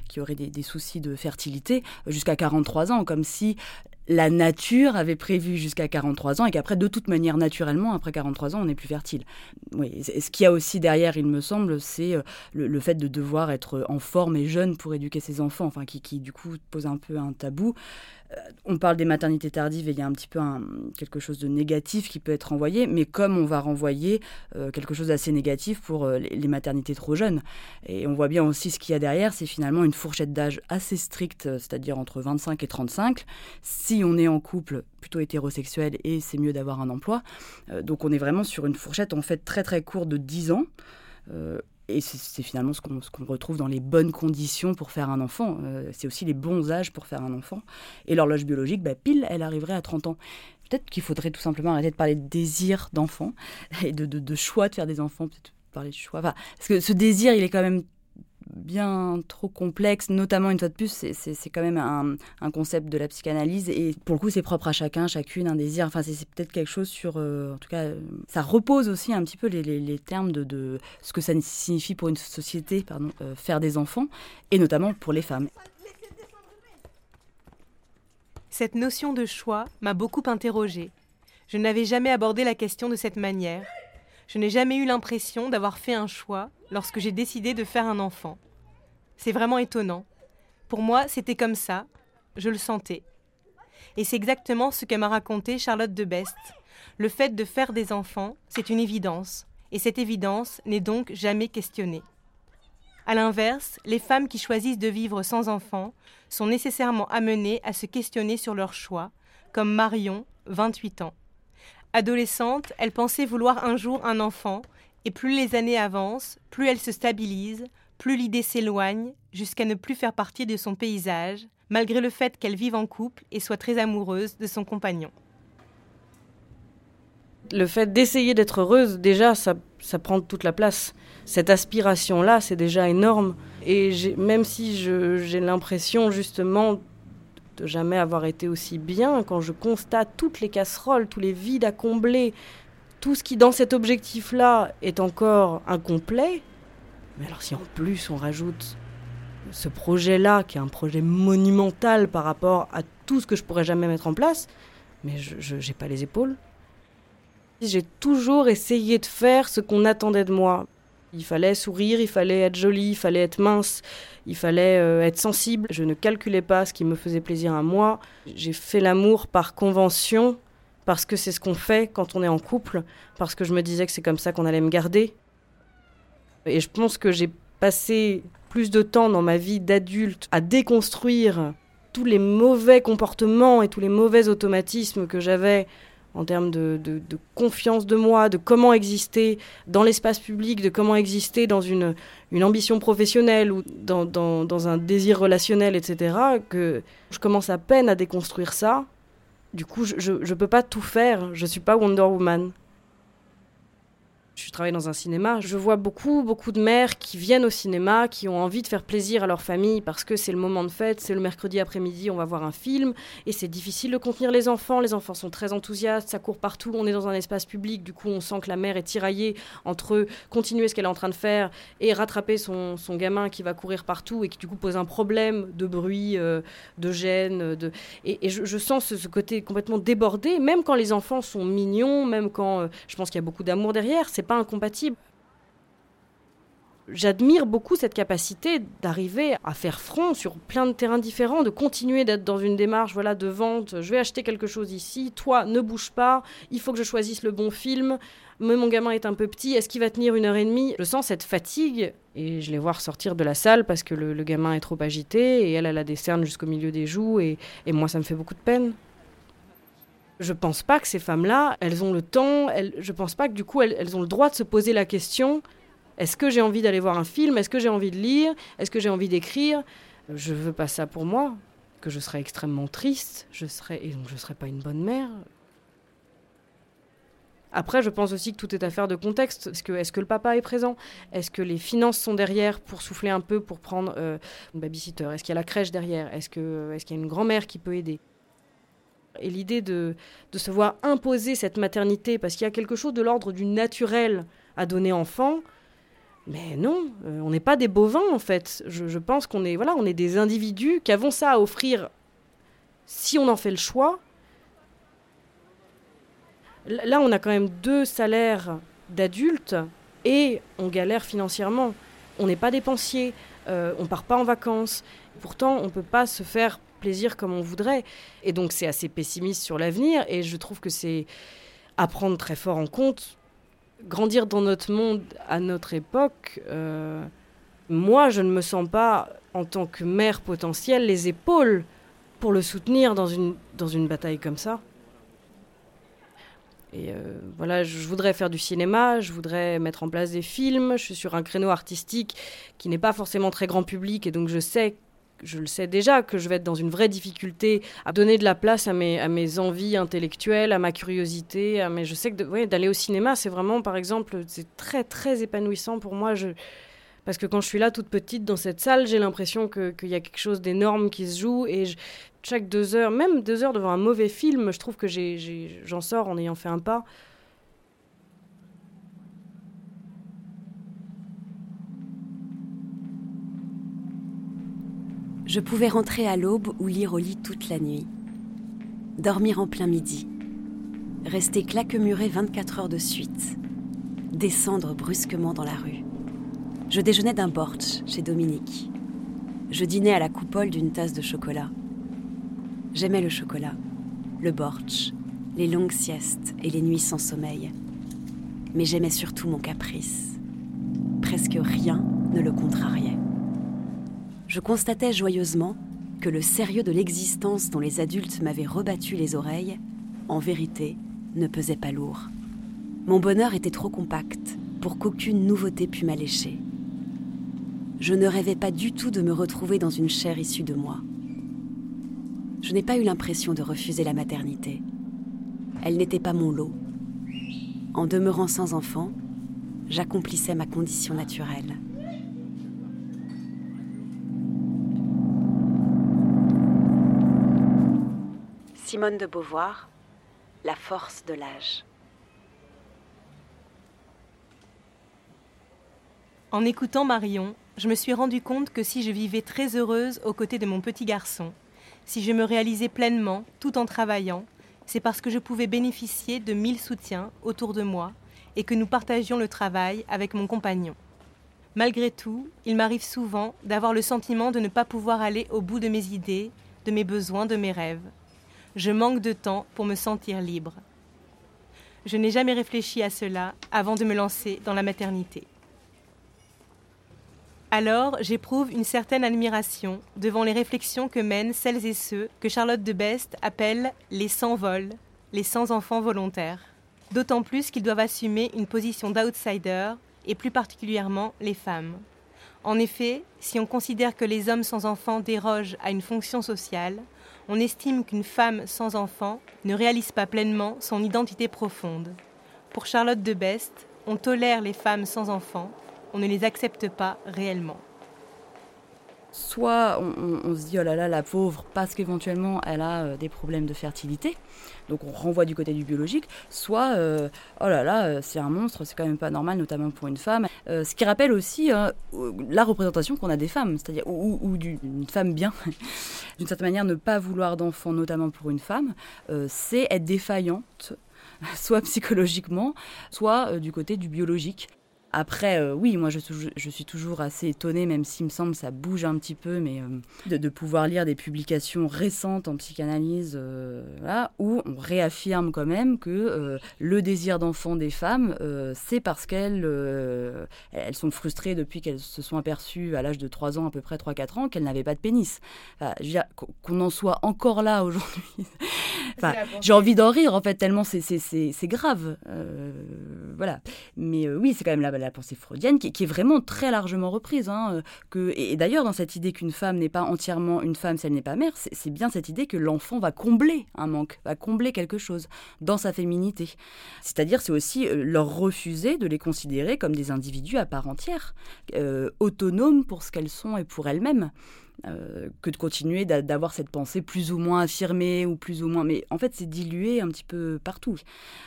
qui auraient des, des soucis de fertilité, jusqu'à 43 ans, comme si la nature avait prévu jusqu'à 43 ans et qu'après, de toute manière, naturellement, après 43 ans, on n'est plus fertile. Oui, ce qu'il y a aussi derrière, il me semble, c'est euh, le, fait de devoir être en forme et jeune pour éduquer ses enfants, enfin, qui, qui du coup pose un peu un tabou. Euh, on parle des maternités tardives et il y a un petit peu quelque chose de négatif qui peut être renvoyé, mais comme on va renvoyer euh, quelque chose d'assez négatif pour euh, les, maternités trop jeunes. Et on voit bien aussi ce qu'il y a derrière, c'est finalement une fourchette d'âge assez stricte, c'est-à-dire entre 25 et 35, si on est en couple plutôt hétérosexuel et c'est mieux d'avoir un emploi. donc on est vraiment sur une fourchette en fait très très courte de 10 ans. Et c'est finalement ce qu'on retrouve dans les bonnes conditions pour faire un enfant. Euh, c'est aussi les bons âges pour faire un enfant. Et l'horloge biologique, bah, pile, elle arriverait à 30 ans. Peut-être qu'il faudrait tout simplement arrêter de parler de désir d'enfant et de, de, choix de faire des enfants, peut-être parler de choix. parce que ce désir, il est quand même bien trop complexe, notamment une fois de plus, c'est quand même un, concept de la psychanalyse et pour le coup c'est propre à chacun, chacune, un désir. Enfin c'est peut-être quelque chose sur, euh, en tout cas, ça repose aussi un petit peu les, termes de, ce que ça signifie pour une société, pardon, euh, faire des enfants et notamment pour les femmes. Cette notion de choix m'a beaucoup interrogée. Je n'avais jamais abordé la question de cette manière. Je n'ai jamais eu l'impression d'avoir fait un choix lorsque j'ai décidé de faire un enfant. C'est vraiment étonnant. Pour moi, c'était comme ça, je le sentais. Et c'est exactement ce que m'a raconté Charlotte de Best. Le fait de faire des enfants, c'est une évidence, et cette évidence n'est donc jamais questionnée. A l'inverse, les femmes qui choisissent de vivre sans enfants sont nécessairement amenées à se questionner sur leur choix, comme Marion, 28 ans. Adolescente, elle pensait vouloir un jour un enfant, et plus les années avancent, plus elle se stabilise, plus l'idée s'éloigne, jusqu'à ne plus faire partie de son paysage, malgré le fait qu'elle vive en couple et soit très amoureuse de son compagnon. Le fait d'essayer d'être heureuse, déjà, ça, prend toute la place. Cette aspiration-là, c'est déjà énorme. Et même si j'ai l'impression, justement, de jamais avoir été aussi bien quand je constate toutes les casseroles, tous les vides à combler, tout ce qui dans cet objectif-là est encore incomplet. Mais alors si en plus on rajoute ce projet-là, qui est un projet monumental par rapport à tout ce que je pourrais jamais mettre en place, mais je n'ai pas les épaules. J'ai toujours essayé de faire ce qu'on attendait de moi. Il fallait sourire, il fallait être joli, il fallait être mince, il fallait euh, être sensible. Je ne calculais pas ce qui me faisait plaisir à moi. J'ai fait l'amour par convention, parce que c'est ce qu'on fait quand on est en couple, parce que je me disais que c'est comme ça qu'on allait me garder. Et je pense que j'ai passé plus de temps dans ma vie d'adulte à déconstruire tous les mauvais comportements et tous les mauvais automatismes que j'avais en termes de, confiance de moi, de comment exister dans l'espace public, de comment exister dans une, ambition professionnelle ou dans, dans, un désir relationnel, etc., que je commence à peine à déconstruire ça. Du coup, je ne peux pas tout faire. Je ne suis pas Wonder Woman. Je travaille dans un cinéma, je vois beaucoup, beaucoup de mères qui viennent au cinéma, qui ont envie de faire plaisir à leur famille parce que c'est le moment de fête, c'est le mercredi après-midi, on va voir un film, et c'est difficile de contenir les enfants. Les enfants sont très enthousiastes, ça court partout, on est dans un espace public, du coup on sent que la mère est tiraillée entre continuer ce qu'elle est en train de faire et rattraper son, son, gamin qui va courir partout et qui du coup pose un problème de bruit, euh, de gêne. Et, je, sens ce, côté complètement débordé, même quand les enfants sont mignons, même quand euh, je pense qu'il y a beaucoup d'amour derrière. Pas incompatible. J'admire beaucoup cette capacité d'arriver à faire front sur plein de terrains différents, de continuer d'être dans une démarche voilà, de vente. Je vais acheter quelque chose ici, toi ne bouge pas, il faut que je choisisse le bon film. Mais mon gamin est un peu petit, est-ce qu'il va tenir une heure et demie? Je sens cette fatigue et je les vois ressortir de la salle parce que le, gamin est trop agité et elle, elle a des cernes jusqu'au milieu des joues et moi ça me fait beaucoup de peine. Je pense pas que ces femmes-là, elles ont le temps, elles, je pense pas que du coup elles, ont le droit de se poser la question Est-ce que j'ai envie d'aller voir un film Est-ce que j'ai envie de lire Est-ce que j'ai envie d'écrire? Je veux pas ça pour moi. Que je serais extrêmement triste. Je serais et donc je serais pas une bonne mère. Après, je pense aussi que tout est affaire de contexte. Est-ce que, le papa est présent? Est-ce que les finances sont derrière pour souffler un peu, pour prendre euh, une babysitter? Est-ce qu'il y a la crèche derrière? Est-ce qu'il est qu'il y a une grand-mère qui peut aider? Et l'idée de, de se voir imposer cette maternité, parce qu'il y a quelque chose de l'ordre du naturel à donner enfant, mais non, euh, on n'est pas des bovins en fait. Je, pense qu'on est, voilà, on est des individus qui avons ça à offrir si on en fait le choix Là, on a quand même deux salaires d'adultes et on galère financièrement. On n'est pas dépensier, euh, on part pas en vacances. Pourtant, on peut pas se faire plaisir comme on voudrait. Et donc, c'est assez pessimiste sur l'avenir. Et je trouve que c'est à prendre très fort en compte. Grandir dans notre monde à notre époque, euh, moi, je ne me sens pas, en tant que mère potentielle, les épaules pour le soutenir dans une, dans une bataille comme ça. Et euh, voilà, je voudrais faire du cinéma, je voudrais mettre en place des films. Je suis sur un créneau artistique qui n'est pas forcément très grand public, et donc je sais, je le sais déjà, que je vais être dans une vraie difficulté à donner de la place à mes, à mes envies intellectuelles, à ma curiosité. À mes, je sais que d'aller au cinéma, c'est vraiment, par exemple, c'est très très épanouissant pour moi. Je, parce que quand je suis là toute petite dans cette salle, j'ai l'impression qu'il y a quelque chose d'énorme qui se joue. Et chaque deux heures, même deux heures devant un mauvais film, je trouve que j'en sors en ayant fait un pas. Je pouvais rentrer à l'aube ou lire au lit toute la nuit. Dormir en plein midi. Rester claquemuré 24 heures de suite. Descendre brusquement dans la rue. Je déjeunais d'un bortsch chez Dominique. Je dînais à la coupole d'une tasse de chocolat. J'aimais le chocolat, le bortsch, les longues siestes et les nuits sans sommeil. Mais j'aimais surtout mon caprice. Presque rien ne le contrariait. Je constatais joyeusement que le sérieux de l'existence dont les adultes m'avaient rebattu les oreilles, en vérité, ne pesait pas lourd. Mon bonheur était trop compact pour qu'aucune nouveauté pût m'allécher je ne rêvais pas du tout de me retrouver dans une chair issue de moi. Je n'ai pas eu l'impression de refuser la maternité. Elle n'était pas mon lot. En demeurant sans enfant, j'accomplissais ma condition naturelle. Simone de Beauvoir, La force de l'âge. En écoutant Marion, je me suis rendu compte que si je vivais très heureuse aux côtés de mon petit garçon, si je me réalisais pleinement tout en travaillant, c'est parce que je pouvais bénéficier de mille soutiens autour de moi et que nous partagions le travail avec mon compagnon. Malgré tout, il m'arrive souvent d'avoir le sentiment de ne pas pouvoir aller au bout de mes idées, de mes besoins, de mes rêves. Je manque de temps pour me sentir libre. Je n'ai jamais réfléchi à cela avant de me lancer dans la maternité. Alors, j'éprouve une certaine admiration devant les réflexions que mènent celles et ceux que Charlotte de Best appelle les sans-vols, les sans-enfants volontaires. D'autant plus qu'ils doivent assumer une position d'outsider, et plus particulièrement les femmes. En effet, si on considère que les hommes sans enfants dérogent à une fonction sociale, on estime qu'une femme sans enfant ne réalise pas pleinement son identité profonde. Pour Charlotte de Best, on tolère les femmes sans enfants on ne les accepte pas réellement. Soit on, se dit oh là là la pauvre parce qu'éventuellement elle a euh, des problèmes de fertilité, donc on renvoie du côté du biologique, soit euh, oh là là euh, c'est un monstre, c'est quand même pas normal, notamment pour une femme. ce qui rappelle aussi la représentation qu'on a des femmes, c'est-à-dire ou, d'une femme bien. D'une certaine manière, ne pas vouloir d'enfants, notamment pour une femme, c'est être défaillante, soit psychologiquement, soit du côté du biologique. Après, euh, oui, moi je, suis toujours assez étonnée, même s'il me semble que ça bouge un petit peu, mais euh, de, pouvoir lire des publications récentes en psychanalyse, euh, où on réaffirme quand même que le désir d'enfant des femmes, c'est parce qu'elles elles sont frustrées depuis qu'elles se sont aperçues à l'âge de 3 ans, à peu près 3-4 ans, qu'elles n'avaient pas de pénis. qu'on en soit encore là aujourd'hui, Enfin, j'ai envie d'en rire en fait, tellement c'est grave. Voilà. Mais oui, c'est quand même la, la pensée freudienne qui, est vraiment très largement reprise. Hein, que, et, d'ailleurs, dans cette idée qu'une femme n'est pas entièrement une femme si elle n'est pas mère, c'est bien cette idée que l'enfant va combler un manque, va combler quelque chose dans sa féminité. C'est-à-dire, c'est aussi leur refuser de les considérer comme des individus à part entière, autonomes pour ce qu'elles sont et pour elles-mêmes. Euh, que de continuer d'avoir cette pensée plus ou moins affirmée ou plus ou moins. Mais en fait, c'est dilué un petit peu partout.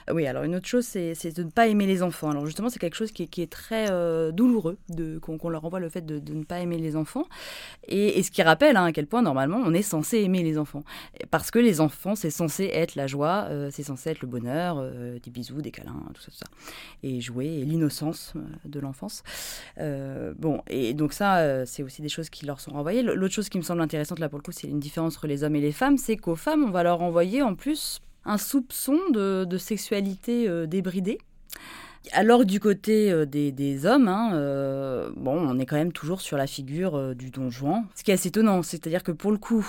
Euh, oui, alors une autre chose, c'est de ne pas aimer les enfants. Alors justement, c'est quelque chose qui est, très euh, douloureux qu'on leur envoie le fait de, ne pas aimer les enfants. Et, ce qui rappelle hein, à quel point, normalement, on est censé aimer les enfants. Parce que les enfants, c'est censé être la joie, c'est censé être le bonheur, des bisous, des câlins, tout ça, tout ça. Et jouer, l'innocence de l'enfance. bon, et donc ça, c'est aussi des choses qui leur sont renvoyées l'autre chose qui me semble intéressante là pour le coup, c'est une différence entre les hommes et les femmes, c'est qu'aux femmes, on va leur envoyer en plus un soupçon de, sexualité euh, débridée. Alors du côté euh, des, hommes, hein, euh, bon, on est quand même toujours sur la figure du don Juan, ce qui est assez étonnant, c'est-à-dire que pour le coup,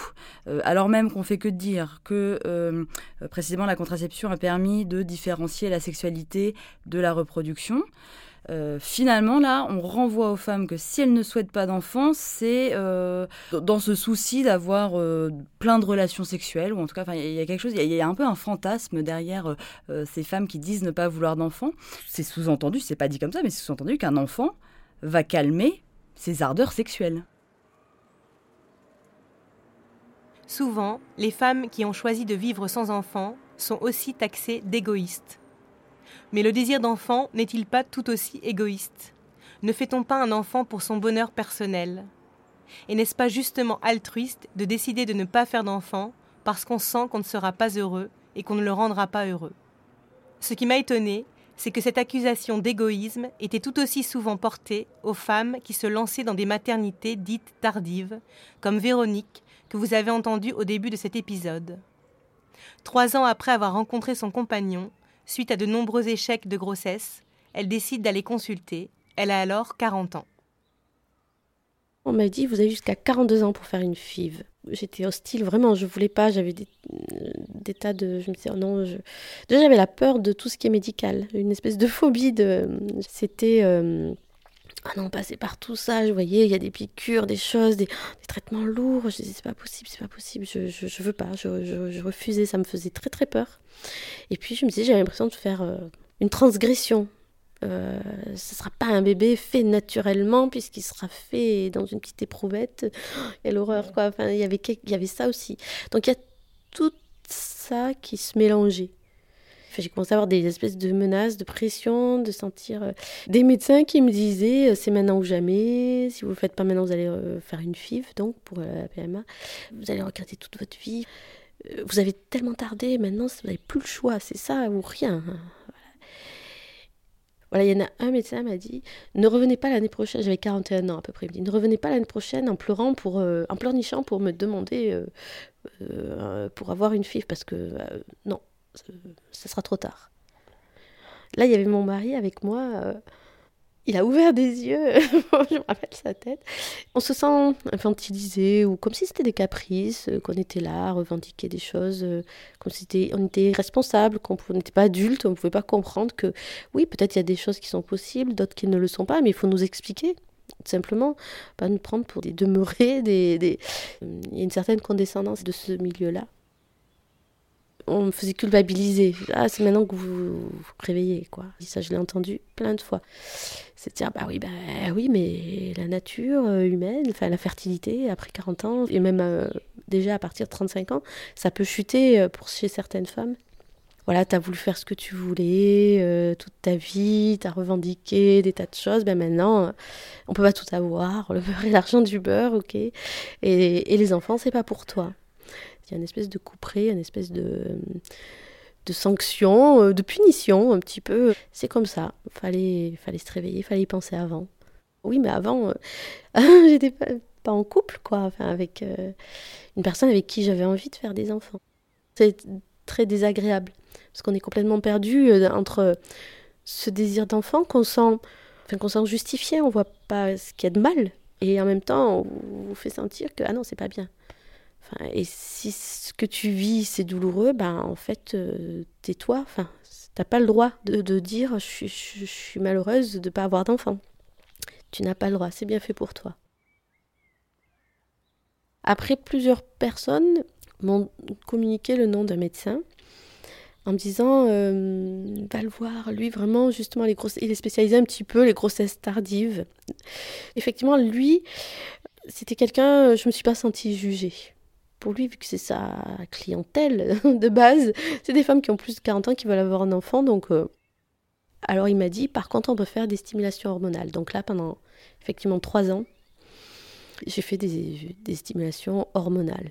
alors même qu'on fait que dire que précisément la contraception a permis de différencier la sexualité de la reproduction, euh, finalement, là, on renvoie aux femmes que si elles ne souhaitent pas d'enfants, c'est euh, dans ce souci d'avoir euh, plein de relations sexuelles, ou en tout cas, il y, a quelque chose, il y, a un peu un fantasme derrière ces femmes qui disent ne pas vouloir d'enfants. C'est sous-entendu, c'est pas dit comme ça, mais c'est sous-entendu qu'un enfant va calmer ses ardeurs sexuelles. Souvent, les femmes qui ont choisi de vivre sans enfants sont aussi taxées d'égoïstes. Mais le désir d'enfant n'est-il pas tout aussi égoïste? Ne fait-on pas un enfant pour son bonheur personnel? Et n'est-ce pas justement altruiste de décider de ne pas faire d'enfant parce qu'on sent qu'on ne sera pas heureux et qu'on ne le rendra pas heureux? Ce qui m'a étonné, c'est que cette accusation d'égoïsme était tout aussi souvent portée aux femmes qui se lançaient dans des maternités dites tardives, comme Véronique, que vous avez entendue au début de cet épisode. Trois ans après avoir rencontré son compagnon, Suite à de nombreux échecs de grossesse, elle décide d'aller consulter. Elle a alors 40 ans. On m'a dit, vous avez jusqu'à 42 ans pour faire une FIV. J'étais hostile, vraiment, je voulais pas, j'avais des, tas de... Je me disais, oh non, déjà j'avais la peur de tout ce qui est médical, une espèce de phobie de... C'était... Euh, ah non, passer par tout ça, je voyais, il y a des piqûres, des choses, des, traitements lourds. Je disais, c'est pas possible, c'est pas possible, je, je, veux pas, je, je, refusais, ça me faisait très très peur. Et puis je me disais, j'avais l'impression de faire euh, une transgression. Euh, ce sera pas un bébé fait naturellement puisqu'il sera fait dans une petite éprouvette. et l'horreur, quoi. Enfin, il y avait, il y avait ça aussi. Donc il y a tout ça qui se mélangeait j'ai commencé à avoir des espèces de menaces, de pression, de sentir euh, des médecins qui me disaient euh, c'est maintenant ou jamais. Si vous le faites pas maintenant, vous allez euh, faire une FIV, donc pour la PMA. Vous allez regretter toute votre vie. Vous avez tellement tardé, maintenant vous n'avez plus le choix, c'est ça ou rien. Voilà, il y en a un médecin m'a dit ne revenez pas l'année prochaine, j'avais 41 ans à peu près, il me dit ne revenez pas l'année prochaine en pleurant pour en pleurnichant pour me demander pour avoir une FIV parce que non, ce sera trop tard. Là, il y avait mon mari avec moi. Euh, il a ouvert des yeux, je me rappelle sa tête. On se sent infantilisé ou comme si c'était des caprices, euh, qu'on était là à revendiquer des choses, euh, comme si était, on était responsable, qu'on n'était pas adulte, on ne pouvait pas comprendre que oui, peut-être il y a des choses qui sont possibles, d'autres qui ne le sont pas, mais il faut nous expliquer simplement, pas nous prendre pour des demeurés, il y a une certaine condescendance de ce milieu-là on me faisait culpabiliser. Ah, c'est maintenant que vous vous réveillez, quoi. Ça, je l'ai entendu plein de fois. C'est dire, bah oui, bah oui, mais la nature euh, humaine, enfin la fertilité après 40 ans, et même euh, déjà à partir de 35 ans, ça peut chuter euh, pour chez certaines femmes. Voilà, tu as voulu faire ce que tu voulais toute ta vie, tu as revendiqué des tas de choses, ben maintenant, on peut pas tout avoir, le beurre et l'argent du beurre, ok. Et, et les enfants, c'est pas pour toi. Il y a une espèce de couperet, une espèce de, de sanction, euh, de punition un petit peu. C'est comme ça. Fallait, fallait se réveiller, fallait y penser avant. Oui, mais avant, euh, j'étais pas, en couple, quoi, avec euh, une personne avec qui j'avais envie de faire des enfants. C'est très désagréable parce qu'on est complètement perdu entre ce désir d'enfant qu'on sent, enfin, qu'on sent justifié, on voit pas ce qu'il y a de mal, et en même temps, on vous fait sentir que ah non, c'est pas bien Et si ce que tu vis c'est douloureux, ben en fait euh, tais-toi. Enfin, t'as pas le droit de, dire je, suis- je- je suis malheureuse de ne pas avoir d'enfant. Tu n'as pas le droit, c'est bien fait pour toi. Après, plusieurs personnes m'ont communiqué le nom d'un médecin en me disant euh, va le voir, lui vraiment justement les grosses, il est spécialisé un petit peu les grossesses tardives. Effectivement, lui, c'était quelqu'un, je me suis pas sentie jugée. Pour lui, vu que c'est sa clientèle de base, c'est des femmes qui ont plus de 40 ans qui veulent avoir un enfant, donc euh, alors il m'a dit, par contre, on peut faire des stimulations hormonales. Donc là, pendant effectivement trois ans, j'ai fait des, stimulations hormonales.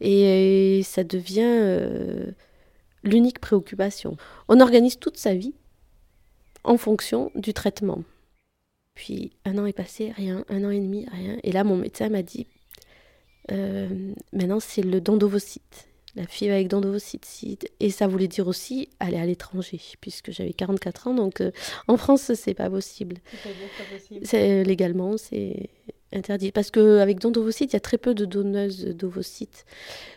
Et, ça devient euh, l'unique préoccupation. On organise toute sa vie en fonction du traitement. Puis un an est passé, rien, un an et demi, rien. Et là, mon médecin m'a dit, euh, maintenant c'est le don d'ovocytes. La fille avec don d'ovocytes. Et ça voulait dire aussi aller à l'étranger, puisque j'avais 44 ans, donc euh, en France, c'est pas possible. C'est légalement, c'est interdit. Parce qu'avec don d'ovocytes, il y a très peu de donneuses d'ovocytes.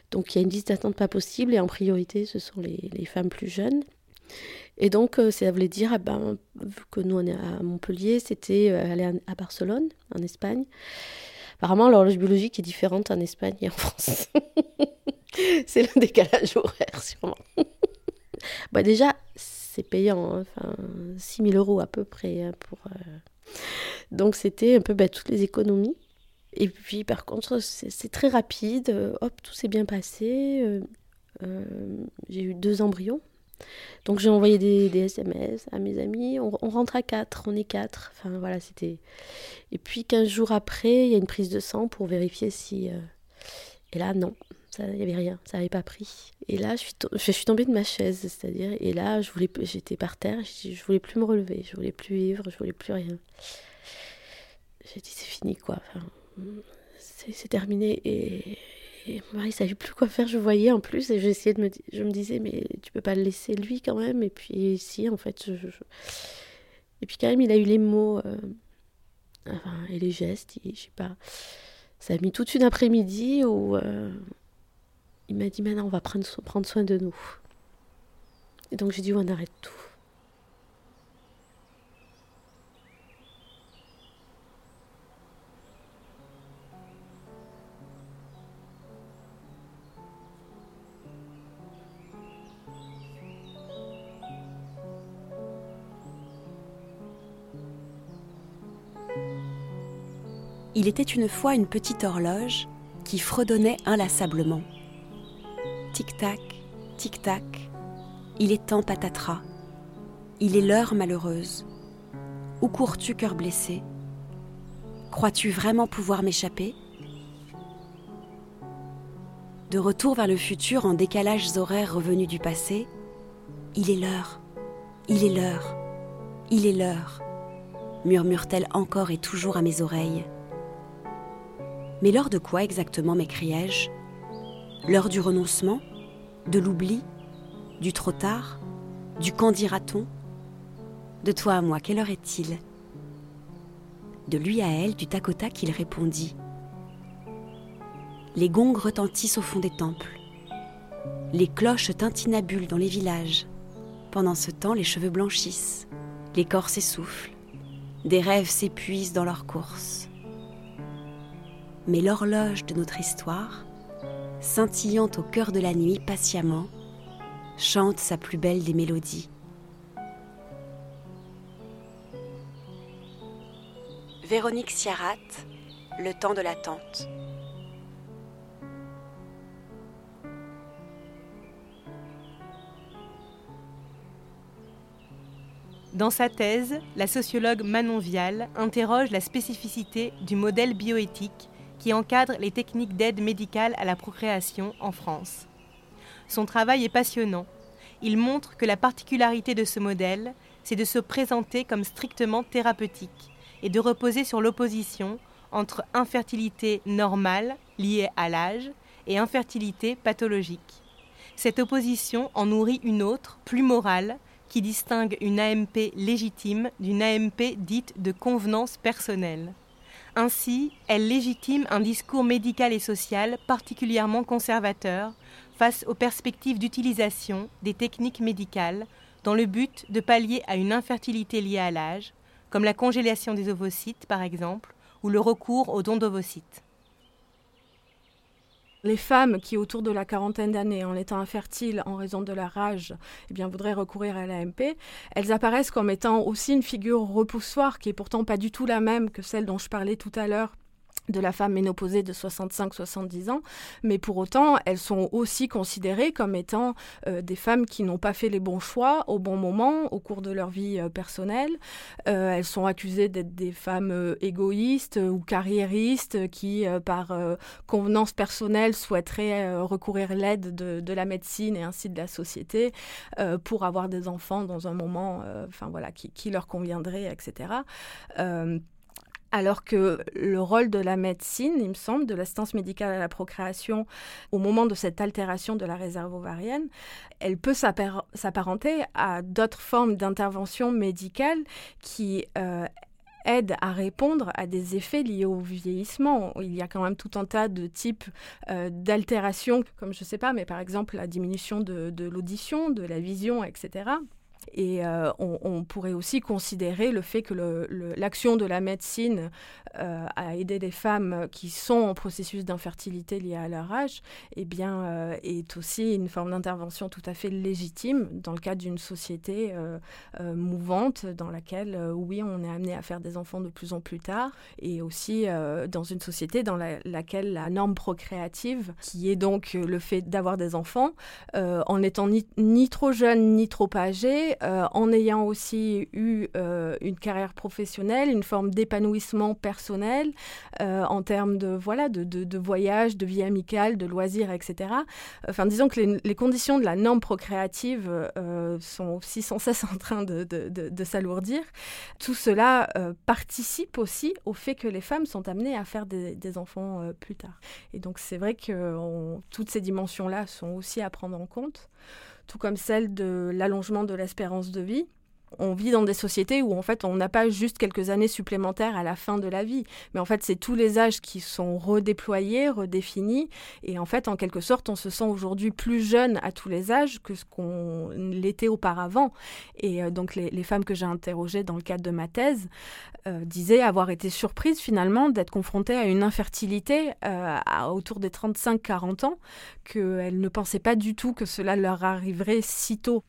Donc il y a une liste d'attente pas possible, et en priorité, ce sont les, les femmes plus jeunes. Et donc, euh, ça voulait dire, ah ben, vu que nous on est à Montpellier, c'était euh, aller à Barcelone, en Espagne. Apparemment, l'horloge biologique est différente en Espagne et en France. c'est le décalage horaire, sûrement. bah, déjà, c'est payant, hein, enfin, 6 000 euros à peu près. hein, pour, euh, Donc, c'était un peu bah, toutes les économies. Et puis, par contre, c'est très rapide. Hop, tout s'est bien passé. euh, euh, J'ai eu deux embryons. Donc, j'ai envoyé des, SMS à mes amis. On, rentre à quatre, on est quatre. Enfin, voilà, c'était. Et puis, 15 jours après, il y a une prise de sang pour vérifier si. euh, Et là, non, il n'y avait rien, ça n'avait pas pris. Et là, je suis, tombée de ma chaise, c'est-à-dire, et là, je voulais, j'étais par terre, je, je voulais plus me relever, je voulais plus vivre, je voulais plus rien. J'ai dit, c'est fini, quoi. C'est terminé. Et, et mon mari savait plus quoi faire, je voyais en plus, et j'essayais de me, je me disais, mais tu peux pas le laisser lui quand même. Et puis, si, en fait, je, et puis quand même, il a eu les mots, euh, et les gestes, il- je sais pas. Ça a mis toute une après-midi où euh, il m'a dit maintenant on va prendre, prendre soin de nous. Et donc j'ai dit on arrête tout. Il était une fois une petite horloge qui fredonnait inlassablement. Tic-tac, tic-tac, il est temps patatras. Il est l'heure malheureuse. Où cours-tu, cœur blessé? Crois-tu vraiment pouvoir m'échapper? De retour vers le futur en décalages horaires revenus du passé, il est l'heure, il est l'heure, il est l'heure, murmure-t-elle encore et toujours à mes oreilles. Mais l'heure de quoi exactement m'écriai-je? L'heure du renoncement? De l'oubli? Du trop tard? Du qu'en dira-t-on? De toi à moi, quelle heure est-il? De lui à elle, du tac au il répondit. Les gongs retentissent au fond des temples. Les cloches tintinabulent dans les villages. Pendant ce temps, les cheveux blanchissent. Les corps s'essoufflent. Des rêves s'épuisent dans leur course mais l'horloge de notre histoire, scintillant au cœur de la nuit patiemment, chante sa plus belle des mélodies. Véronique Siarat, Le temps de l'attente. Dans sa thèse, la sociologue Manon Vial interroge la spécificité du modèle bioéthique qui encadre les techniques d'aide médicale à la procréation en France. Son travail est passionnant. Il montre que la particularité de ce modèle, c'est de se présenter comme strictement thérapeutique et de reposer sur l'opposition entre infertilité normale, liée à l'âge, et infertilité pathologique. Cette opposition en nourrit une autre, plus morale, qui distingue une AMP légitime d'une AMP dite de convenance personnelle. Ainsi, elle légitime un discours médical et social particulièrement conservateur face aux perspectives d'utilisation des techniques médicales dans le but de pallier à une infertilité liée à l'âge, comme la congélation des ovocytes par exemple, ou le recours aux dons d'ovocytes. Les femmes qui, autour de la quarantaine d'années, en étant infertiles en raison de leur âge, eh bien, voudraient recourir à l'AMP, elles apparaissent comme étant aussi une figure repoussoire qui est pourtant pas du tout la même que celle dont je parlais tout à l'heure de la femme ménopausée de 65-70 ans, mais pour autant, elles sont aussi considérées comme étant euh, des femmes qui n'ont pas fait les bons choix au bon moment au cours de leur vie euh, personnelle. Euh, elles sont accusées d'être des femmes égoïstes ou carriéristes qui, par convenance personnelle, souhaiteraient recourir l'aide de, la médecine et ainsi de la société pour avoir des enfants dans un moment, enfin voilà, qui, leur conviendrait, etc alors que le rôle de la médecine, il me semble, de l'assistance médicale à la procréation, au moment de cette altération de la réserve ovarienne, elle peut s'apparenter à d'autres formes d'intervention médicale qui euh, aident à répondre à des effets liés au vieillissement. Il y a quand même tout un tas de types euh, d'altérations, comme je ne sais pas, mais par exemple la diminution de l'audition, de la vision, etc. Et euh, on, pourrait aussi considérer le fait que l'action de la médecine euh, à aider des femmes qui sont en processus d'infertilité lié à leur âge eh bien, euh, est aussi une forme d'intervention tout à fait légitime dans le cadre d'une société mouvante dans laquelle, oui, on est amené à faire des enfants de plus en plus tard et aussi dans une société dans laquelle la norme procréative, qui est donc le fait d'avoir des enfants, en étant ni, ni trop jeune ni trop euh, en ayant aussi eu euh, une carrière professionnelle, une forme d'épanouissement personnel euh, en termes de voilà de, de, voyage, de vie amicale, de loisirs, etc. Enfin, disons que les, conditions de la norme procréative sont aussi sans cesse en train de, de s'alourdir. Tout cela participe aussi au fait que les femmes sont amenées à faire des enfants plus tard. Et donc c'est vrai que toutes ces dimensions-là sont aussi à prendre en compte tout comme celle de l'allongement de l'espérance de vie on vit dans des sociétés où en fait on n'a pas juste quelques années supplémentaires à la fin de la vie, mais en fait c'est tous les âges qui sont redéployés, redéfinis, et en fait en quelque sorte on se sent aujourd'hui plus jeune à tous les âges que ce qu'on l'était auparavant. Et euh, donc les, femmes que j'ai interrogées dans le cadre de ma thèse euh, disaient avoir été surprises finalement d'être confrontées à une infertilité euh, autour des 35-40 ans, qu'elles ne pensaient pas du tout que cela leur arriverait si tôt.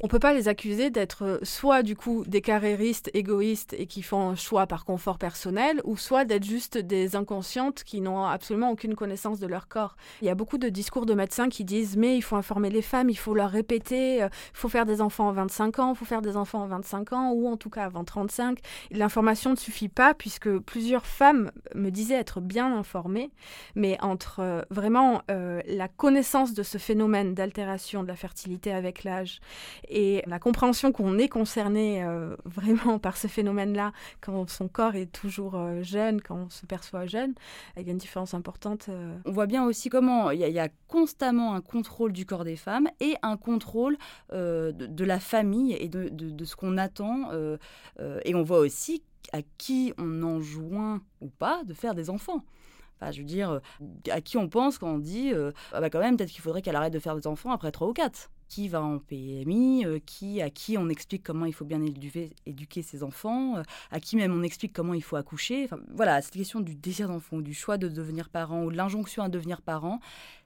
On peut pas les accuser d'être euh, soit du coup des carriéristes égoïstes et qui font un choix par confort personnel, ou soit d'être juste des inconscientes qui n'ont absolument aucune connaissance de leur corps. Il y a beaucoup de discours de médecins qui disent mais il faut informer les femmes, il faut leur répéter, euh, il faut faire des enfants à 25 ans, il faut faire des enfants à 25 ans, ou en tout cas avant 35. L'information ne suffit pas puisque plusieurs femmes me disaient être bien informées, mais entre euh, vraiment la connaissance de ce phénomène d'altération de la fertilité avec l'âge, et la compréhension qu'on est concerné euh, vraiment par ce phénomène-là quand son corps est toujours euh, jeune, quand on se perçoit jeune, il y a une différence importante. Euh. On voit bien aussi comment il y, a constamment un contrôle du corps des femmes et un contrôle de, la famille et de, ce qu'on attend. et on voit aussi à qui on enjoint ou pas de faire des enfants. Enfin, je veux dire, à qui on pense quand on dit, ah bah quand même, peut-être qu'il faudrait qu'elle arrête de faire des enfants après trois ou quatre qui va en PMI, euh, qui, à qui on explique comment il faut bien éduquer, ses enfants, euh, à qui même on explique comment il faut accoucher. Enfin, voilà, cette question du désir d'enfant, du choix de devenir parent ou de l'injonction à devenir parent,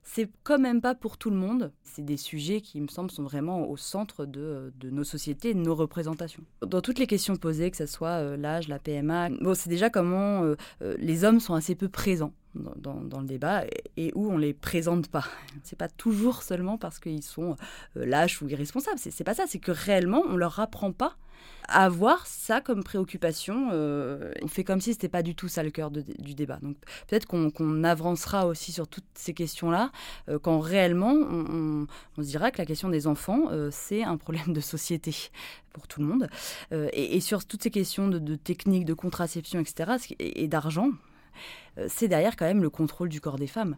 c'est quand même pas pour tout le monde. C'est des sujets qui, il me semble, sont vraiment au centre de, nos sociétés de nos représentations. Dans toutes les questions posées, que ce soit euh, l'âge, la PMA, bon, c'est déjà comment les hommes sont assez peu présents dans, le débat et où on les présente pas. C'est pas toujours seulement parce qu'ils sont euh, lâches ou irresponsables. C'est pas ça. C'est que réellement on leur apprend pas à avoir ça comme préoccupation. Euh, on fait comme si c'était pas du tout ça le cœur du débat. Donc peut-être qu'on avancera aussi sur toutes ces questions-là euh, quand réellement on, se dira que la question des enfants c'est un problème de société pour tout le monde. Et, sur toutes ces questions de, de techniques, de contraception, etc. et d'argent, c'est derrière quand même le contrôle du corps des femmes.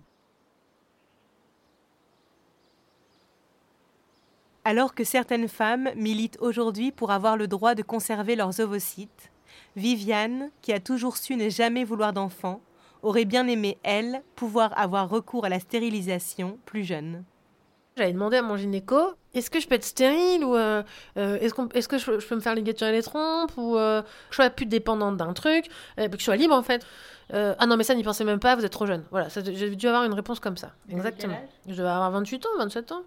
Alors que certaines femmes militent aujourd'hui pour avoir le droit de conserver leurs ovocytes, Viviane, qui a toujours su ne jamais vouloir d'enfant, aurait bien aimé, elle, pouvoir avoir recours à la stérilisation plus jeune. J'avais demandé à mon gynéco est-ce que je peux être stérile ou euh, euh, est-ce, que je, peux me faire ligaturer les trompes ou euh, que je sois plus dépendante d'un truc, que je sois libre en fait. ah non mais ça n'y pensez même pas, vous êtes trop jeune. Voilà, j'ai dû avoir une réponse comme ça. Exactement. Je devais avoir 28 ans, 27 ans.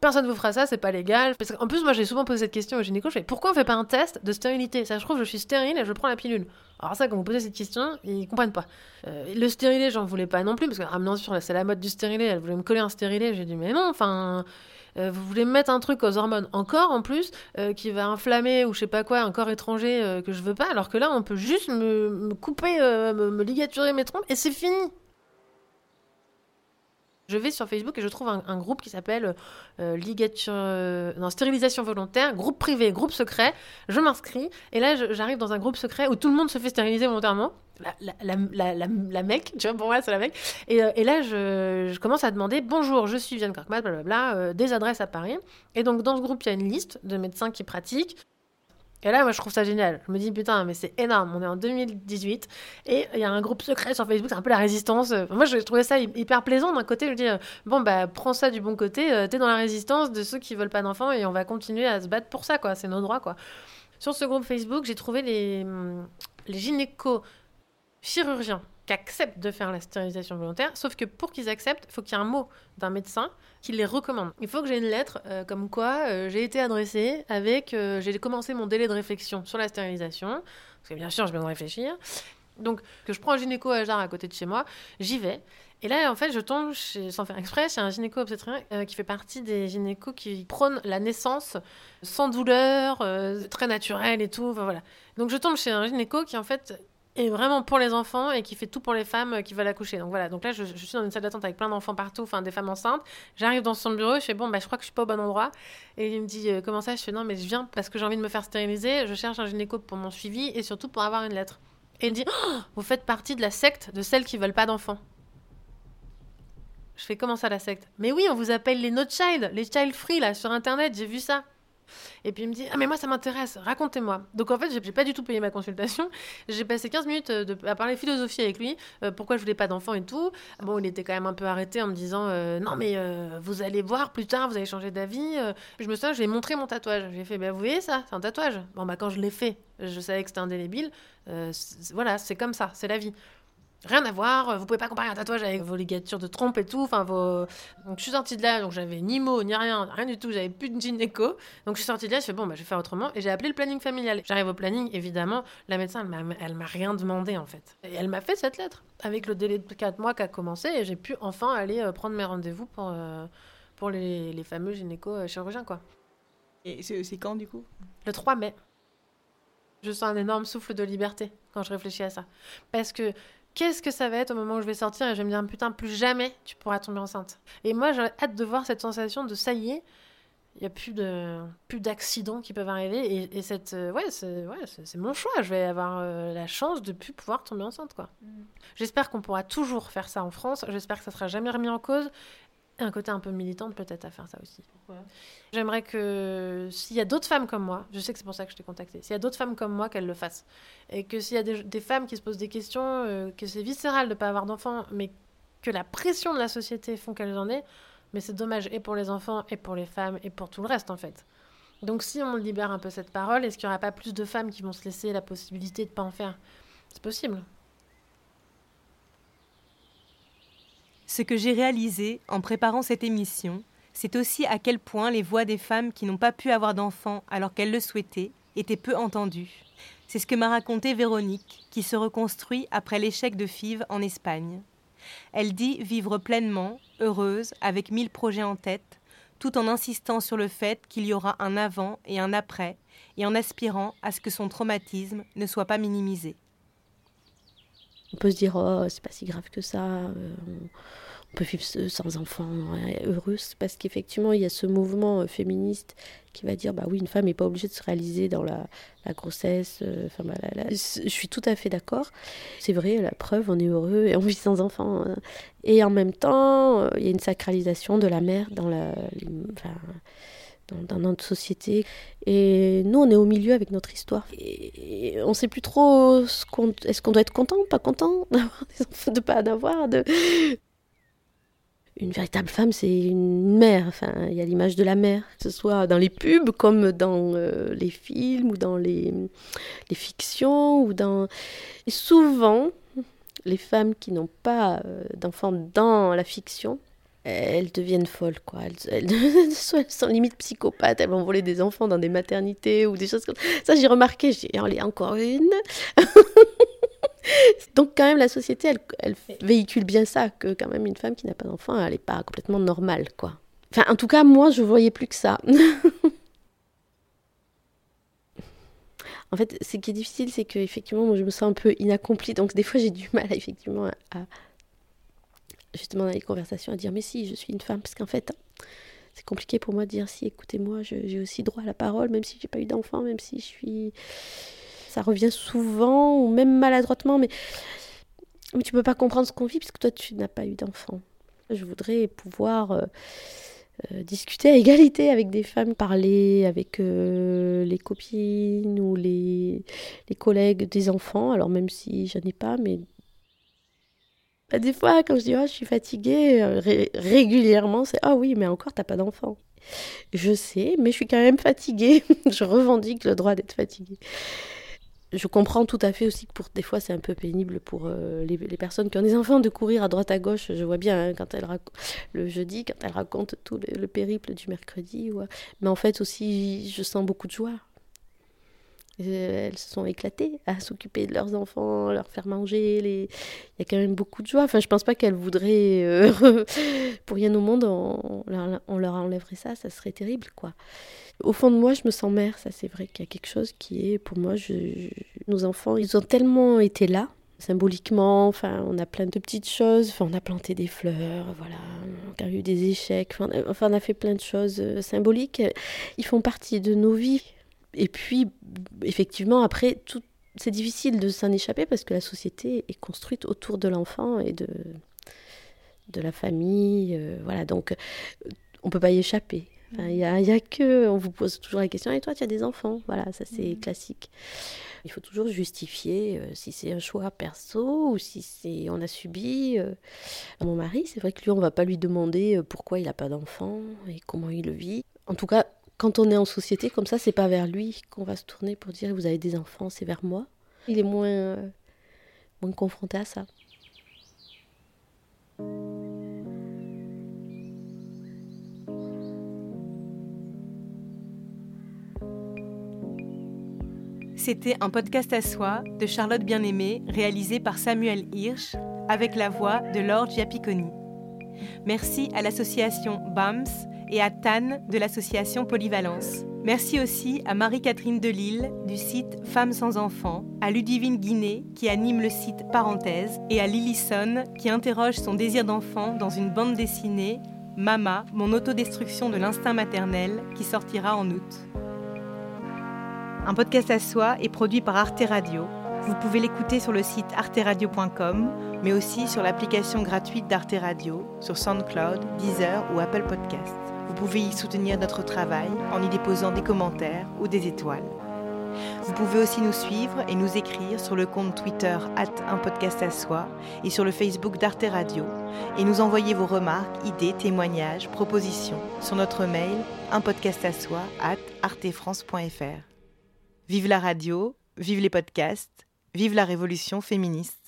Personne ne vous fera ça, c'est pas légal. En plus, moi, j'ai souvent posé cette question au gynéco. Je fais pourquoi on fait pas un test de stérilité? Ça, je trouve, je suis stérile et je prends la pilule. Alors ça, quand vous posez cette question, ils comprennent pas. Euh, le stérilet, j'en voulais pas non plus parce que ah, bien sûr, c'est la mode du stérilet. Elle voulait me coller un stérilet. J'ai dit mais non, enfin. Euh, vous voulez me mettre un truc aux hormones encore en plus euh, qui va inflammer ou je sais pas quoi un corps étranger que je veux pas alors que là on peut juste me, couper me ligaturer mes trompes et c'est fini je vais sur Facebook et je trouve un, groupe qui s'appelle euh, ligature, euh, non, stérilisation volontaire, groupe privé, groupe secret. Je m'inscris et là j'arrive dans un groupe secret où tout le monde se fait stériliser volontairement. La, la, la, mec, tu vois, pour moi c'est la mec. Et, euh, là je, commence à demander bonjour, je suis Viviane Kirkman, blablabla, des adresses à Paris. Et donc dans ce groupe il y a une liste de médecins qui pratiquent. Et là, moi, je trouve ça génial. Je me dis, putain, mais c'est énorme. On est en 2018 et il y a un groupe secret sur Facebook, c'est un peu la résistance. moi, je trouvais ça hyper plaisant. D'un côté, je me dis, euh, bon, bah, prends ça du bon côté. Euh, t'es dans la résistance de ceux qui veulent pas d'enfants et on va continuer à se battre pour ça, quoi. C'est nos droits, quoi. Sur ce groupe Facebook, j'ai trouvé les, hum, les gynéco chirurgiens qui acceptent de faire la stérilisation volontaire, sauf que pour qu'ils acceptent, il faut qu'il y ait un mot d'un médecin qui les recommande. Il faut que j'ai une lettre euh, comme quoi euh, j'ai été adressée avec, euh, j'ai commencé mon délai de réflexion sur la stérilisation, parce que bien sûr je viens de réfléchir. Donc que je prends un gynéco à à côté de chez moi, j'y vais. Et là, en fait, je tombe, sans faire exprès, c'est un gynéco obstétricien qui fait partie des gynécos qui prônent la naissance sans douleur, très naturelle et tout. voilà. Donc je tombe chez un gynéco qui en fait est vraiment pour les enfants et qui fait tout pour les femmes qui veulent accoucher. Donc voilà, donc là je, suis dans une salle d'attente avec plein d'enfants partout, enfin des femmes enceintes. J'arrive dans son bureau, je fais bon, bah, je crois que je suis pas au bon endroit. Et il me dit euh, comment ça? Je fais non, mais je viens parce que j'ai envie de me faire stériliser, je cherche un gynéco pour mon suivi et surtout pour avoir une lettre. Et il me dit oh, vous faites partie de la secte de celles qui veulent pas d'enfants. Je fais comment ça la secte? Mais oui, on vous appelle les no child, les child free là sur internet, j'ai vu ça. Et puis il me dit Ah, mais moi ça m'intéresse, racontez-moi. Donc en fait, j'ai pas du tout payé ma consultation. J'ai passé 15 minutes euh, à parler philosophie avec lui, euh, pourquoi je voulais pas d'enfant et tout. Bon, il était quand même un peu arrêté en me disant euh, Non, mais vous allez voir plus tard, vous allez changer d'avis. Je me souviens, je lui ai montré mon tatouage. J'ai fait Bah, vous voyez ça, c'est un tatouage. Bon, bah, quand je l'ai fait, je savais que c'était indélébile. voilà, c'est comme ça, c'est la vie. Rien à voir, vous pouvez pas comparer un tatouage avec vos ligatures de trompe et tout. Enfin, vos... Donc je suis sortie de là, donc j'avais ni mots, ni rien, rien du tout, j'avais plus de gynéco. Donc je suis sortie de là, je fais bon, bah, je vais faire autrement. Et j'ai appelé le planning familial. J'arrive au planning, évidemment, la médecin, elle m'a rien demandé en fait. Et elle m'a fait cette lettre avec le délai de 4 mois qui a commencé et j'ai pu enfin aller euh, prendre mes rendez-vous pour, euh, pour les, les, fameux gynéco euh, quoi. Et c'est quand du coup? Le 3 mai. Je sens un énorme souffle de liberté quand je réfléchis à ça. Parce que qu'est-ce que ça va être au moment où je vais sortir et je vais me dire putain plus jamais tu pourras tomber enceinte. Et moi j'ai hâte de voir cette sensation de ça y est, il y a plus de plus d'accidents qui peuvent arriver et, cette euh, ouais c'est ouais, c'est mon choix, je vais avoir euh, la chance de plus pouvoir tomber enceinte quoi. Mm. J'espère qu'on pourra toujours faire ça en France, j'espère que ça sera jamais remis en cause un côté un peu militante peut-être à faire ça aussi. J'aimerais que s'il y a d'autres femmes comme moi, je sais que c'est pour ça que je t'ai contacté, s'il y a d'autres femmes comme moi, qu'elles le fassent. Et que s'il y a des, femmes qui se posent des questions, euh, que c'est viscéral de ne pas avoir d'enfants, mais que la pression de la société font qu'elles en aient, mais c'est dommage et pour les enfants, et pour les femmes, et pour tout le reste en fait. Donc si on libère un peu cette parole, est-ce qu'il n'y aura pas plus de femmes qui vont se laisser la possibilité de ne pas en faire? C'est possible. Ce que j'ai réalisé en préparant cette émission, c'est aussi à quel point les voix des femmes qui n'ont pas pu avoir d'enfants alors qu'elles le souhaitaient étaient peu entendues. C'est ce que m'a raconté Véronique, qui se reconstruit après l'échec de FIV en Espagne. Elle dit vivre pleinement, heureuse, avec mille projets en tête, tout en insistant sur le fait qu'il y aura un avant et un après, et en aspirant à ce que son traumatisme ne soit pas minimisé. On peut se dire, oh, c'est pas si grave que ça, euh, on peut vivre sans enfant, heureuse, parce qu'effectivement, il y a ce mouvement euh, féministe qui va dire, bah oui, une femme n'est pas obligée de se réaliser dans la, grossesse. Euh, enfin, bah, je suis tout à fait d'accord. C'est vrai, la preuve, on est heureux et on vit sans enfant. Hein. Et en même temps, il y a une sacralisation de la mère dans la. Dans, notre société. Et nous, on est au milieu avec notre histoire. Et, on ne sait plus trop est-ce qu'on doit être content, pas content d'avoir des enfants, de pas en avoir. De... Une véritable femme, c'est une mère. Enfin, il y a l'image de la mère, que ce soit dans les pubs, comme dans euh, les films ou dans les, les fictions ou dans. Et souvent, les femmes qui n'ont pas euh, d'enfants dans la fiction elles deviennent folles, quoi. Elles, elles, sont limite psychopathes, elles vont voler des enfants dans des maternités ou des choses comme ça. Ça, j'ai remarqué, j'ai dit, encore une. Donc, quand même, la société, elle, elle, véhicule bien ça, que quand même, une femme qui n'a pas d'enfant, elle n'est pas complètement normale, quoi. Enfin, en tout cas, moi, je voyais plus que ça. en fait, ce qui est difficile, c'est que effectivement, moi, je me sens un peu inaccomplie. Donc, des fois, j'ai du mal, effectivement, à, justement dans les conversations à dire mais si je suis une femme parce qu'en fait c'est compliqué pour moi de dire si écoutez-moi j'ai aussi droit à la parole même si j'ai pas eu d'enfant même si je suis ça revient souvent ou même maladroitement mais mais tu peux pas comprendre ce qu'on vit puisque toi tu n'as pas eu d'enfant. Je voudrais pouvoir euh, euh, discuter à égalité avec des femmes, parler avec euh, les copines ou les, les collègues des enfants, alors même si j'en ai pas, mais bah, des fois, quand je dis oh, je suis fatiguée, euh, régulièrement, c'est ah oui, mais encore, t'as pas d'enfant. Je sais, mais je suis quand même fatiguée. je revendique le droit d'être fatiguée. Je comprends tout à fait aussi que pour des fois c'est un peu pénible pour euh, les, personnes qui ont des enfants de courir à droite à gauche. Je vois bien hein, quand elle le jeudi, quand elle raconte tout le, périple du mercredi. Mais en fait aussi, je sens beaucoup de joie elles se sont éclatées à s'occuper de leurs enfants, leur faire manger. Les... Il y a quand même beaucoup de joie. Enfin, je pense pas qu'elles voudraient, euh, pour rien au monde, on, leur enlèverait ça, ça serait terrible, quoi. Au fond de moi, je me sens mère, ça c'est vrai qu'il y a quelque chose qui est, pour moi, nos enfants, ils ont tellement été là, symboliquement, enfin, on a plein de petites choses, enfin, on a planté des fleurs, voilà, on a eu des échecs, enfin, on a fait plein de choses euh, symboliques. Ils font partie de nos vies. Et puis, effectivement, après, tout, c'est difficile de s'en échapper parce que la société est construite autour de l'enfant et de, de la famille. Euh, voilà, donc on peut pas y échapper. Il y, a, y a que, on vous pose toujours la question, et toi, tu as des enfants? Voilà, ça c'est mm. classique. Il faut toujours justifier euh, si c'est un choix perso ou si c'est on a subi. Euh, mon mari, c'est vrai que lui, on va pas lui demander pourquoi il n'a pas d'enfant et comment il le vit. En tout cas, quand on est en société comme ça, c'est pas vers lui qu'on va se tourner pour dire vous avez des enfants, c'est vers moi. Il est moins, euh, moins confronté à ça. C'était un podcast à soi de Charlotte Bien-Aimée, réalisé par Samuel Hirsch, avec la voix de Laure Giapiconi. Merci à l'association BAMS et à Tan de l'association Polyvalence. Merci aussi à Marie-Catherine Delille du site Femmes sans enfants, à Ludivine Guinet qui anime le site Parenthèse et à Lillison qui interroge son désir d'enfant dans une bande dessinée Mama, mon autodestruction de l'instinct maternel qui sortira en août. Un podcast à soi est produit par Arte Radio. Vous pouvez l'écouter sur le site arteradio.com, mais aussi sur l'application gratuite d'Arte Radio, sur SoundCloud, Deezer ou Apple Podcasts. Vous pouvez y soutenir notre travail en y déposant des commentaires ou des étoiles. Vous pouvez aussi nous suivre et nous écrire sur le compte Twitter un podcast à soi et sur le Facebook d'Arte Radio et nous envoyer vos remarques, idées, témoignages, propositions sur notre mail un podcast artefrance.fr. Vive la radio, vive les podcasts, vive la révolution féministe.